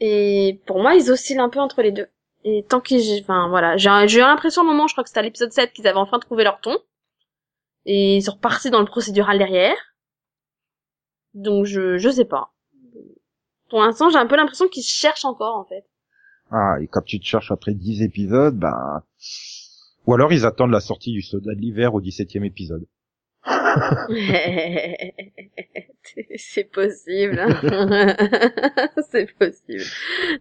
Et pour moi, ils oscillent un peu entre les deux. Et tant qu'ils, enfin voilà, j'ai j'ai eu l'impression à un moment, je crois que c'était à l'épisode 7, qu'ils avaient enfin trouvé leur ton. Et ils sont repartis dans le procédural derrière. Donc je, je sais pas. Pour l'instant, j'ai un peu l'impression qu'ils cherchent encore, en fait. Ah, et quand tu te cherches après 10 épisodes, ben... Ou alors ils attendent la sortie du soldat de l'hiver au 17e épisode. c'est possible. c'est possible.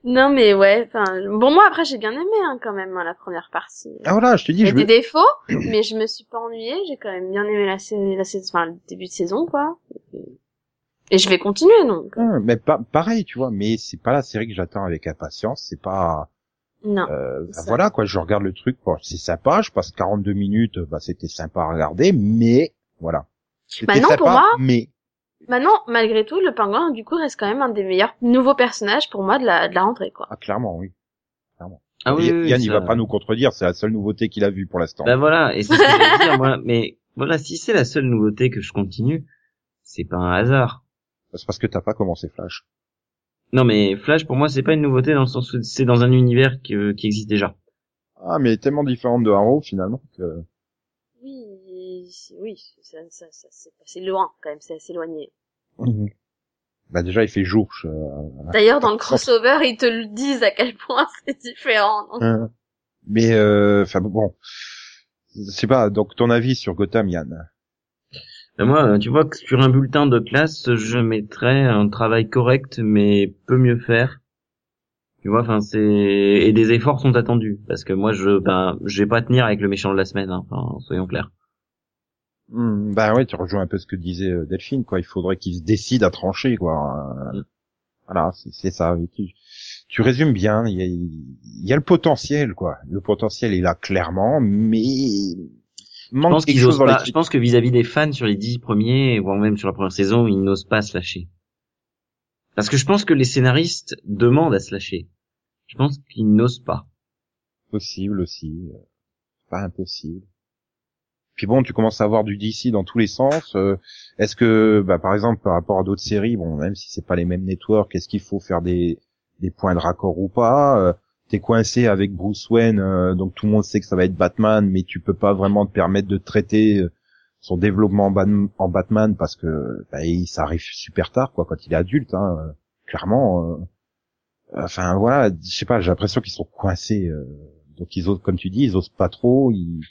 Non mais ouais, enfin bon moi après j'ai bien aimé hein, quand même hein, la première partie. Ah voilà, je te Il dis, y a des défauts, mais je me suis pas ennuyée, j'ai quand même bien aimé la saison, la enfin le début de saison quoi. Et je vais continuer donc. Ah, mais pas, pareil, tu vois, mais c'est pas la série que j'attends avec impatience, c'est pas... Non. Euh, Ça. voilà quoi, je regarde le truc, c'est sympa, je passe 42 minutes, bah c'était sympa à regarder, mais voilà. Bah non, sympa, pour moi- mais Maintenant, malgré tout, le pingouin du coup reste quand même un des meilleurs nouveaux personnages pour moi de la, de la rentrée quoi. ah, clairement oui. Ah oui, Yann, oui, Yann, il va pas nous contredire, c'est la seule nouveauté qu'il a vue pour l'instant. Bah voilà, et c'est ce que je veux dire, moi. Mais voilà, si c'est la seule nouveauté que je continue, c'est pas un hasard. C'est parce que t'as pas commencé Flash. Non mais Flash pour moi c'est pas une nouveauté dans le sens où c'est dans un univers que- qui existe déjà. Ah, mais tellement différente de Arrow finalement que. Oui, c'est- oui, ça, ça, ça, c'est c'est loin quand même, c'est assez éloigné. Bah déjà il fait jour. je- D'ailleurs, dans le crossover, ils te le disent à quel point c'est différent. donc. Hein. Mais euh, enfin bon, je sais pas. Donc ton avis sur Gotham, Yann? Moi, tu vois que sur un bulletin de classe, je mettrais un travail correct mais peut mieux faire. Tu vois, enfin c'est et des efforts sont attendus parce que moi je ben je vais pas tenir avec le méchant de la semaine, hein, soyons clairs. Hmm, Bah ouais, tu rejoins un peu ce que disait euh, Delphine, quoi. Il faudrait qu'il se décide à trancher, quoi. Euh. Voilà, c'est ça. Tu résumes bien. Il y, a, il y a le potentiel, quoi. Le potentiel est là clairement, mais Je manque pense quelque qu'ils chose osent dans pas. Je pense que vis-à-vis des fans sur les dix premiers, voire même sur la première saison, ils n'osent pas se lâcher. Parce que je pense que les scénaristes demandent à se lâcher. Je pense qu'ils n'osent pas. possible aussi. euh, Pas impossible. Puis bon, tu commences à avoir du DC dans tous les sens. euh, est-ce que, bah, par exemple, par rapport à d'autres séries, bon, même si c'est pas les mêmes networks, est-ce qu'il faut faire des, des points de raccord ou pas euh, T'es coincé avec Bruce Wayne, euh, donc tout le monde sait que ça va être Batman, mais tu peux pas vraiment te permettre de traiter euh, son développement en, Batman parce que bah, il- ça arrive super tard, quoi, quand il est adulte, hein, euh, clairement. Enfin voilà, je sais pas, j'ai l'impression qu'ils sont coincés. donc ils osent, comme tu dis, ils osent pas trop. Ils...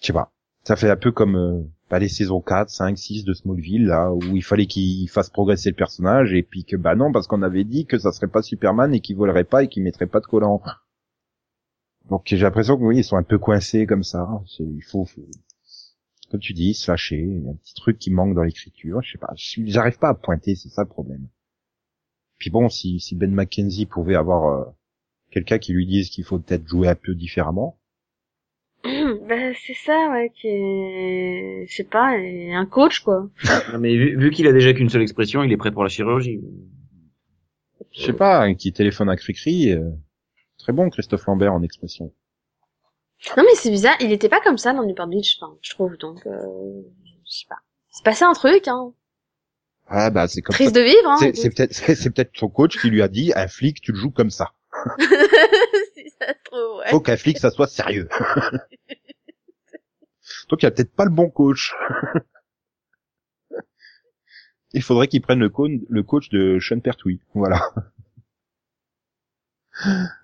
Je sais pas. Ça fait un peu comme bah, les saisons 4, 5, 6 de Smallville, là, où il fallait qu'ils fassent progresser le personnage, et puis que bah non, parce qu'on avait dit que ça serait pas Superman et qu'il volerait pas et qu'il mettrait pas de collant. Donc j'ai l'impression que oui, ils sont un peu coincés comme ça. Il faut, faut- comme tu dis, se lâcher. Il y a un petit truc qui manque dans l'écriture. Je sais pas. J'arrive pas à pointer, c'est ça le problème. Puis bon, si, si Ben McKenzie pouvait avoir euh, quelqu'un qui lui dise qu'il faut peut-être jouer un peu différemment. bah, c'est ça, ouais, qui est, je sais pas, est un coach, quoi. Non, mais vu, vu qu'il a déjà qu'une seule expression, il est prêt pour la chirurgie. Je sais pas, un qui téléphone à Cricri. euh, très bon, Christophe Lambert en expression. Non, mais c'est bizarre, il était pas comme ça dans Newport Beach, enfin, je trouve, donc, euh, je sais pas. C'est passé un truc, hein. Ah bah c'est comme Triste ça. de vivre, hein. C'est c'est peut-être c'est c'est peut-être son coach qui lui a dit un flic tu le joues comme ça. si ça se trouve, ouais. Faut qu'un flic ça soit sérieux. Donc il a peut-être pas le bon coach. Il faudrait qu'il prenne le, co- le coach de Sean Pertwee. Voilà.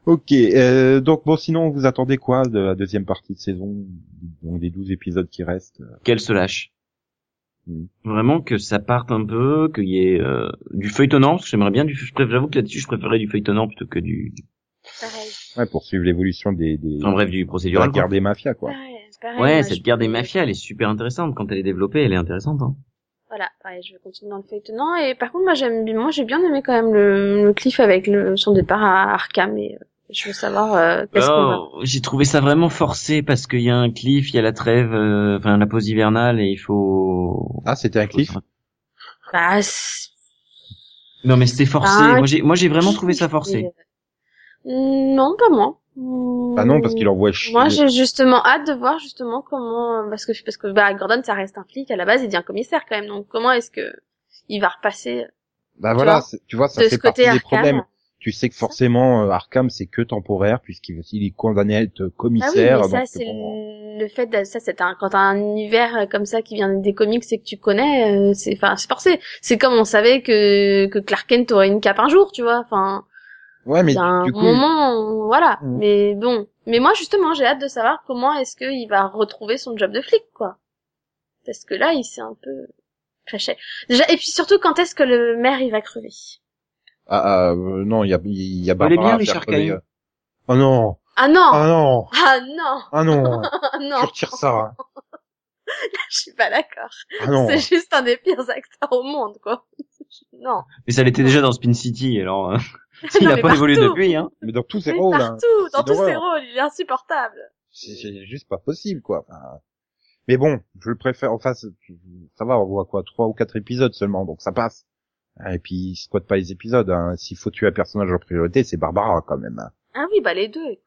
Ok, euh, donc bon, sinon vous attendez quoi de la deuxième partie de saison, donc des 12 épisodes qui restent Qu'elle se lâche? Vraiment que ça parte un peu, qu'il y ait euh, du feuilletonnant. parce que J'aimerais bien du. J'avoue que là-dessus, je préférais du feuilletonnant plutôt que du. Pareil. Ouais, pour suivre l'évolution des, des En bref, du de la procédural. quoi. guerre des mafias, quoi. Pareil, pareil, Ouais, moi, cette je- guerre des mafias, elle est super intéressante. Quand elle est développée, elle est intéressante. Hein. Voilà, pareil, je vais continuer dans le feuilletonnant. Et par contre, moi, j'aime bien, moi, j'ai bien aimé quand même le, le cliff avec le, son départ à Arkham. Et euh, je veux savoir euh, qu'est-ce qu'on. Oh, J'ai trouvé ça vraiment forcé parce qu'il y a un cliff, il y a la trêve, euh, enfin la pause hivernale et il faut. Ah, c'était un cliff Bah, c'est- Non mais c'était forcé. Ah, moi j'ai, moi j'ai vraiment trouvé ça forcé. Euh, Non, pas moi. Ah non, parce qu'il envoie chier. Moi, j'ai justement hâte de voir justement comment, parce que parce que bah Gordon, ça reste un flic à la base, il devient commissaire quand même. Donc comment est-ce que il va repasser Bah tu voilà, tu vois, ça de fait ce partie côté des problèmes. Tu sais que forcément euh, Arkham c'est que temporaire puisqu'il il est condamné à être Ah oui, commissaire. mais ça donc, c'est bon, le fait de ça c'est un quand un univers euh, comme ça qui vient des comics et que tu connais, euh, c'est enfin c'est forcé. C'est comme on savait que que Clark Kent aurait une cape un jour, tu vois. Enfin, Ouais, mais un du coup, moment, voilà. Mm. Mais bon, mais moi justement, j'ai hâte de savoir comment est-ce qu'il va retrouver son job de flic, quoi. Parce que là, il s'est un peu. Déjà, et puis surtout, quand est-ce que le maire il va crever? Ah, ah, euh, non, il y a, il y a Vous Barbara bien, Richard euh. Oh non, Ah non, ah non, ah non, ah non, ah non, tu retires ça. hein. je suis pas d'accord. Ah non. C'est juste un des pires acteurs au monde, quoi. non. Mais ça l'était déjà dans Spin City, alors euh, il Non, a mais pas évolué depuis. Hein. Mais dans tous ses Mais rôles, hein. dans C'est tous ses rôles, il est insupportable. c'est juste pas possible, quoi. Enfin, mais bon, je le préfère. Enfin, ça va, on voit quoi, trois ou quatre épisodes seulement, donc ça passe. Et puis, il squatte pas les épisodes. Hein. S'il faut tuer un personnage en priorité, c'est Barbara quand même. hein. Ah oui, bah les deux, écoute.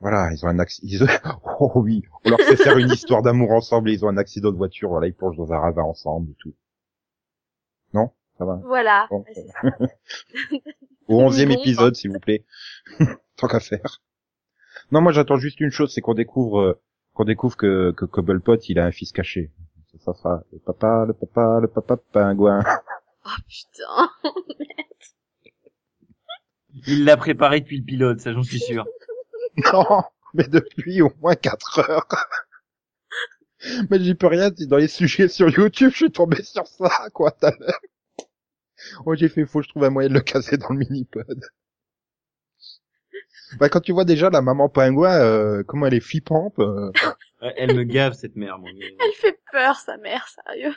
Voilà, ils ont un accident. Oh oui, on leur fait faire une histoire d'amour ensemble. Et ils ont un accident de voiture. Voilà, ils plongent dans un ravin ensemble et tout. Non, ça va? Voilà. Bon. Ça. Au onzième épisode, s'il vous plaît. Tant qu'à faire. Non, moi j'attends juste une chose, c'est qu'on découvre euh, qu'on découvre que que Cobblepot il a un fils caché. Ça, ça sera le papa, le papa, le papa pingouin. Oh putain. Il l'a préparé depuis le pilote, ça j'en suis sûr. non, mais depuis au moins quatre heures. mais j'y peux rien, dans les sujets sur YouTube, je suis tombé sur ça, quoi, tout à l'heure. Oh, j'ai fait faux, je trouve un moyen de le caser dans le mini-pod. Bah, quand tu vois déjà la maman pingouin, euh, comment elle est flippante, euh, Elle me gave cette mère, mon gars. Elle fait peur, sa mère, sérieux.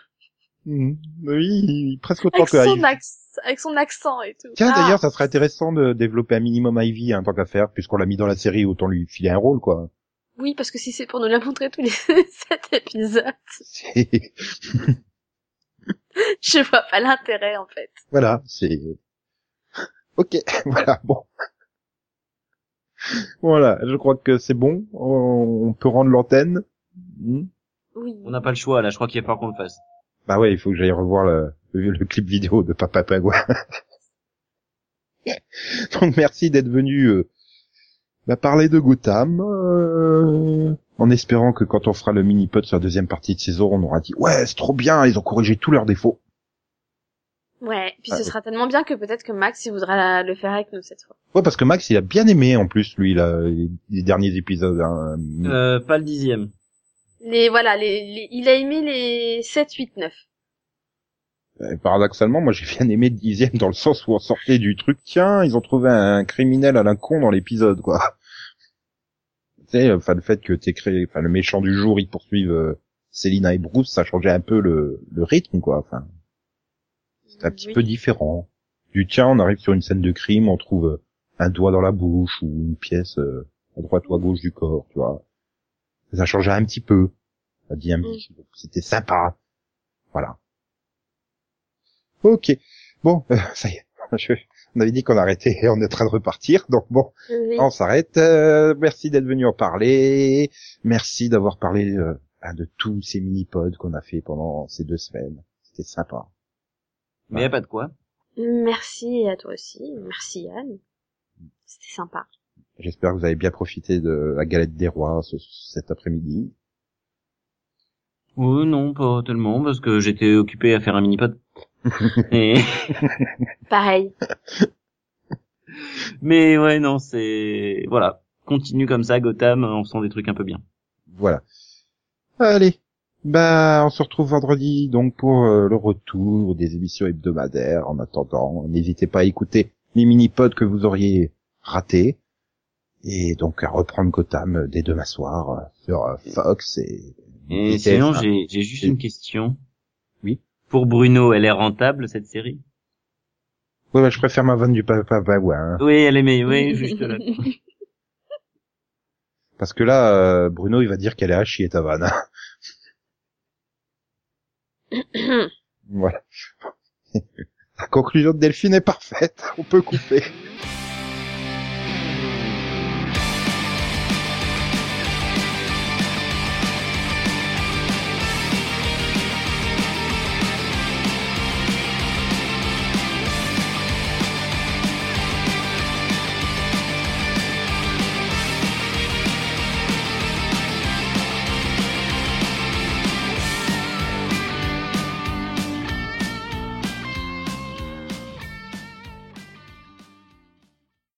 Hmm, oui, presque autant Avec que son, avec son accent et tout. Tiens, Ah. d'ailleurs, ça serait intéressant de développer un minimum Ivy, hein, tant qu'à faire, puisqu'on l'a mis dans la série, autant lui filer un rôle, quoi. Oui, parce que si c'est pour nous la montrer tous les sept épisodes, je vois pas l'intérêt, en fait. voilà, c'est... Ok, voilà, bon. Voilà, je crois que c'est bon, on peut rendre l'antenne. Hmm. Oui. On n'a pas le choix là, je crois qu'il va falloir qu'on le fasse. Bah ouais, il faut que j'aille revoir le, le, le clip vidéo de Papa Pingouin. Donc merci d'être venu euh, bah, parler de Gotham, euh, en espérant que quand on fera le mini-pod sur la deuxième partie de saison, on aura dit ouais c'est trop bien, ils ont corrigé tous leurs défauts. Ouais, puis Ah, ce oui. sera tellement bien que peut-être que Max, il voudra la- le faire avec nous cette fois. Ouais parce que Max il a bien aimé en plus lui là, les, les derniers épisodes. hein. Euh, pas le dixième. Les, voilà, les, les- il a aimé les 7, 8, 9. Euh, Paradoxalement, moi j'ai bien aimé le dixième dans le sens où on sortait du truc, tiens, ils ont trouvé un criminel à la con dans l'épisode, quoi. Tu sais, enfin le fait que t'es créé, enfin le méchant du jour, il poursuive euh, Selina et Bruce, ça changeait un peu le, le rythme, quoi. Enfin, c'est un petit Oui. peu différent. Du tiens, on arrive sur une scène de crime, on trouve euh, un doigt dans la bouche ou une pièce euh, à droite ou à gauche du corps, tu vois. Ça changeait un petit peu. Dit un Mm. C'était sympa. Voilà. Ok. Bon, euh, ça y est. Je- on avait dit qu'on arrêtait et on est en train de repartir. Donc bon, Oui. on s'arrête. Euh, merci d'être venu en parler. Merci d'avoir parlé euh, de tous ces mini-pods qu'on a fait pendant ces deux semaines. C'était sympa. Mais y a pas de quoi. Merci à toi aussi. Merci Yann. C'était sympa. J'espère que vous avez bien profité de la galette des rois ce- cet après-midi. Oui, non, pas tellement, parce que j'étais occupé à faire un mini-pod. Et Pareil. Mais ouais, non, c'est voilà. Continue comme ça, Gotham, on sent des trucs un peu bien. Voilà. Allez. Bah, on se retrouve vendredi donc pour euh, le retour des émissions hebdomadaires. En attendant, n'hésitez pas à écouter les mini-pods que vous auriez ratés. Et donc à reprendre Gotham dès demain soir euh, sur euh, Fox et... Et sinon, TF1. j'ai j'ai juste une question. Oui. Pour Bruno, elle est rentable cette série? Ouais, ouais, je préfère ma vanne du papa Bagua, hein. Oui, elle est meilleure. Oui, juste là. Parce que là, euh, Bruno, il va dire qu'elle est à chier ta vanne. hein. voilà. La conclusion de Delphine est parfaite. On peut couper.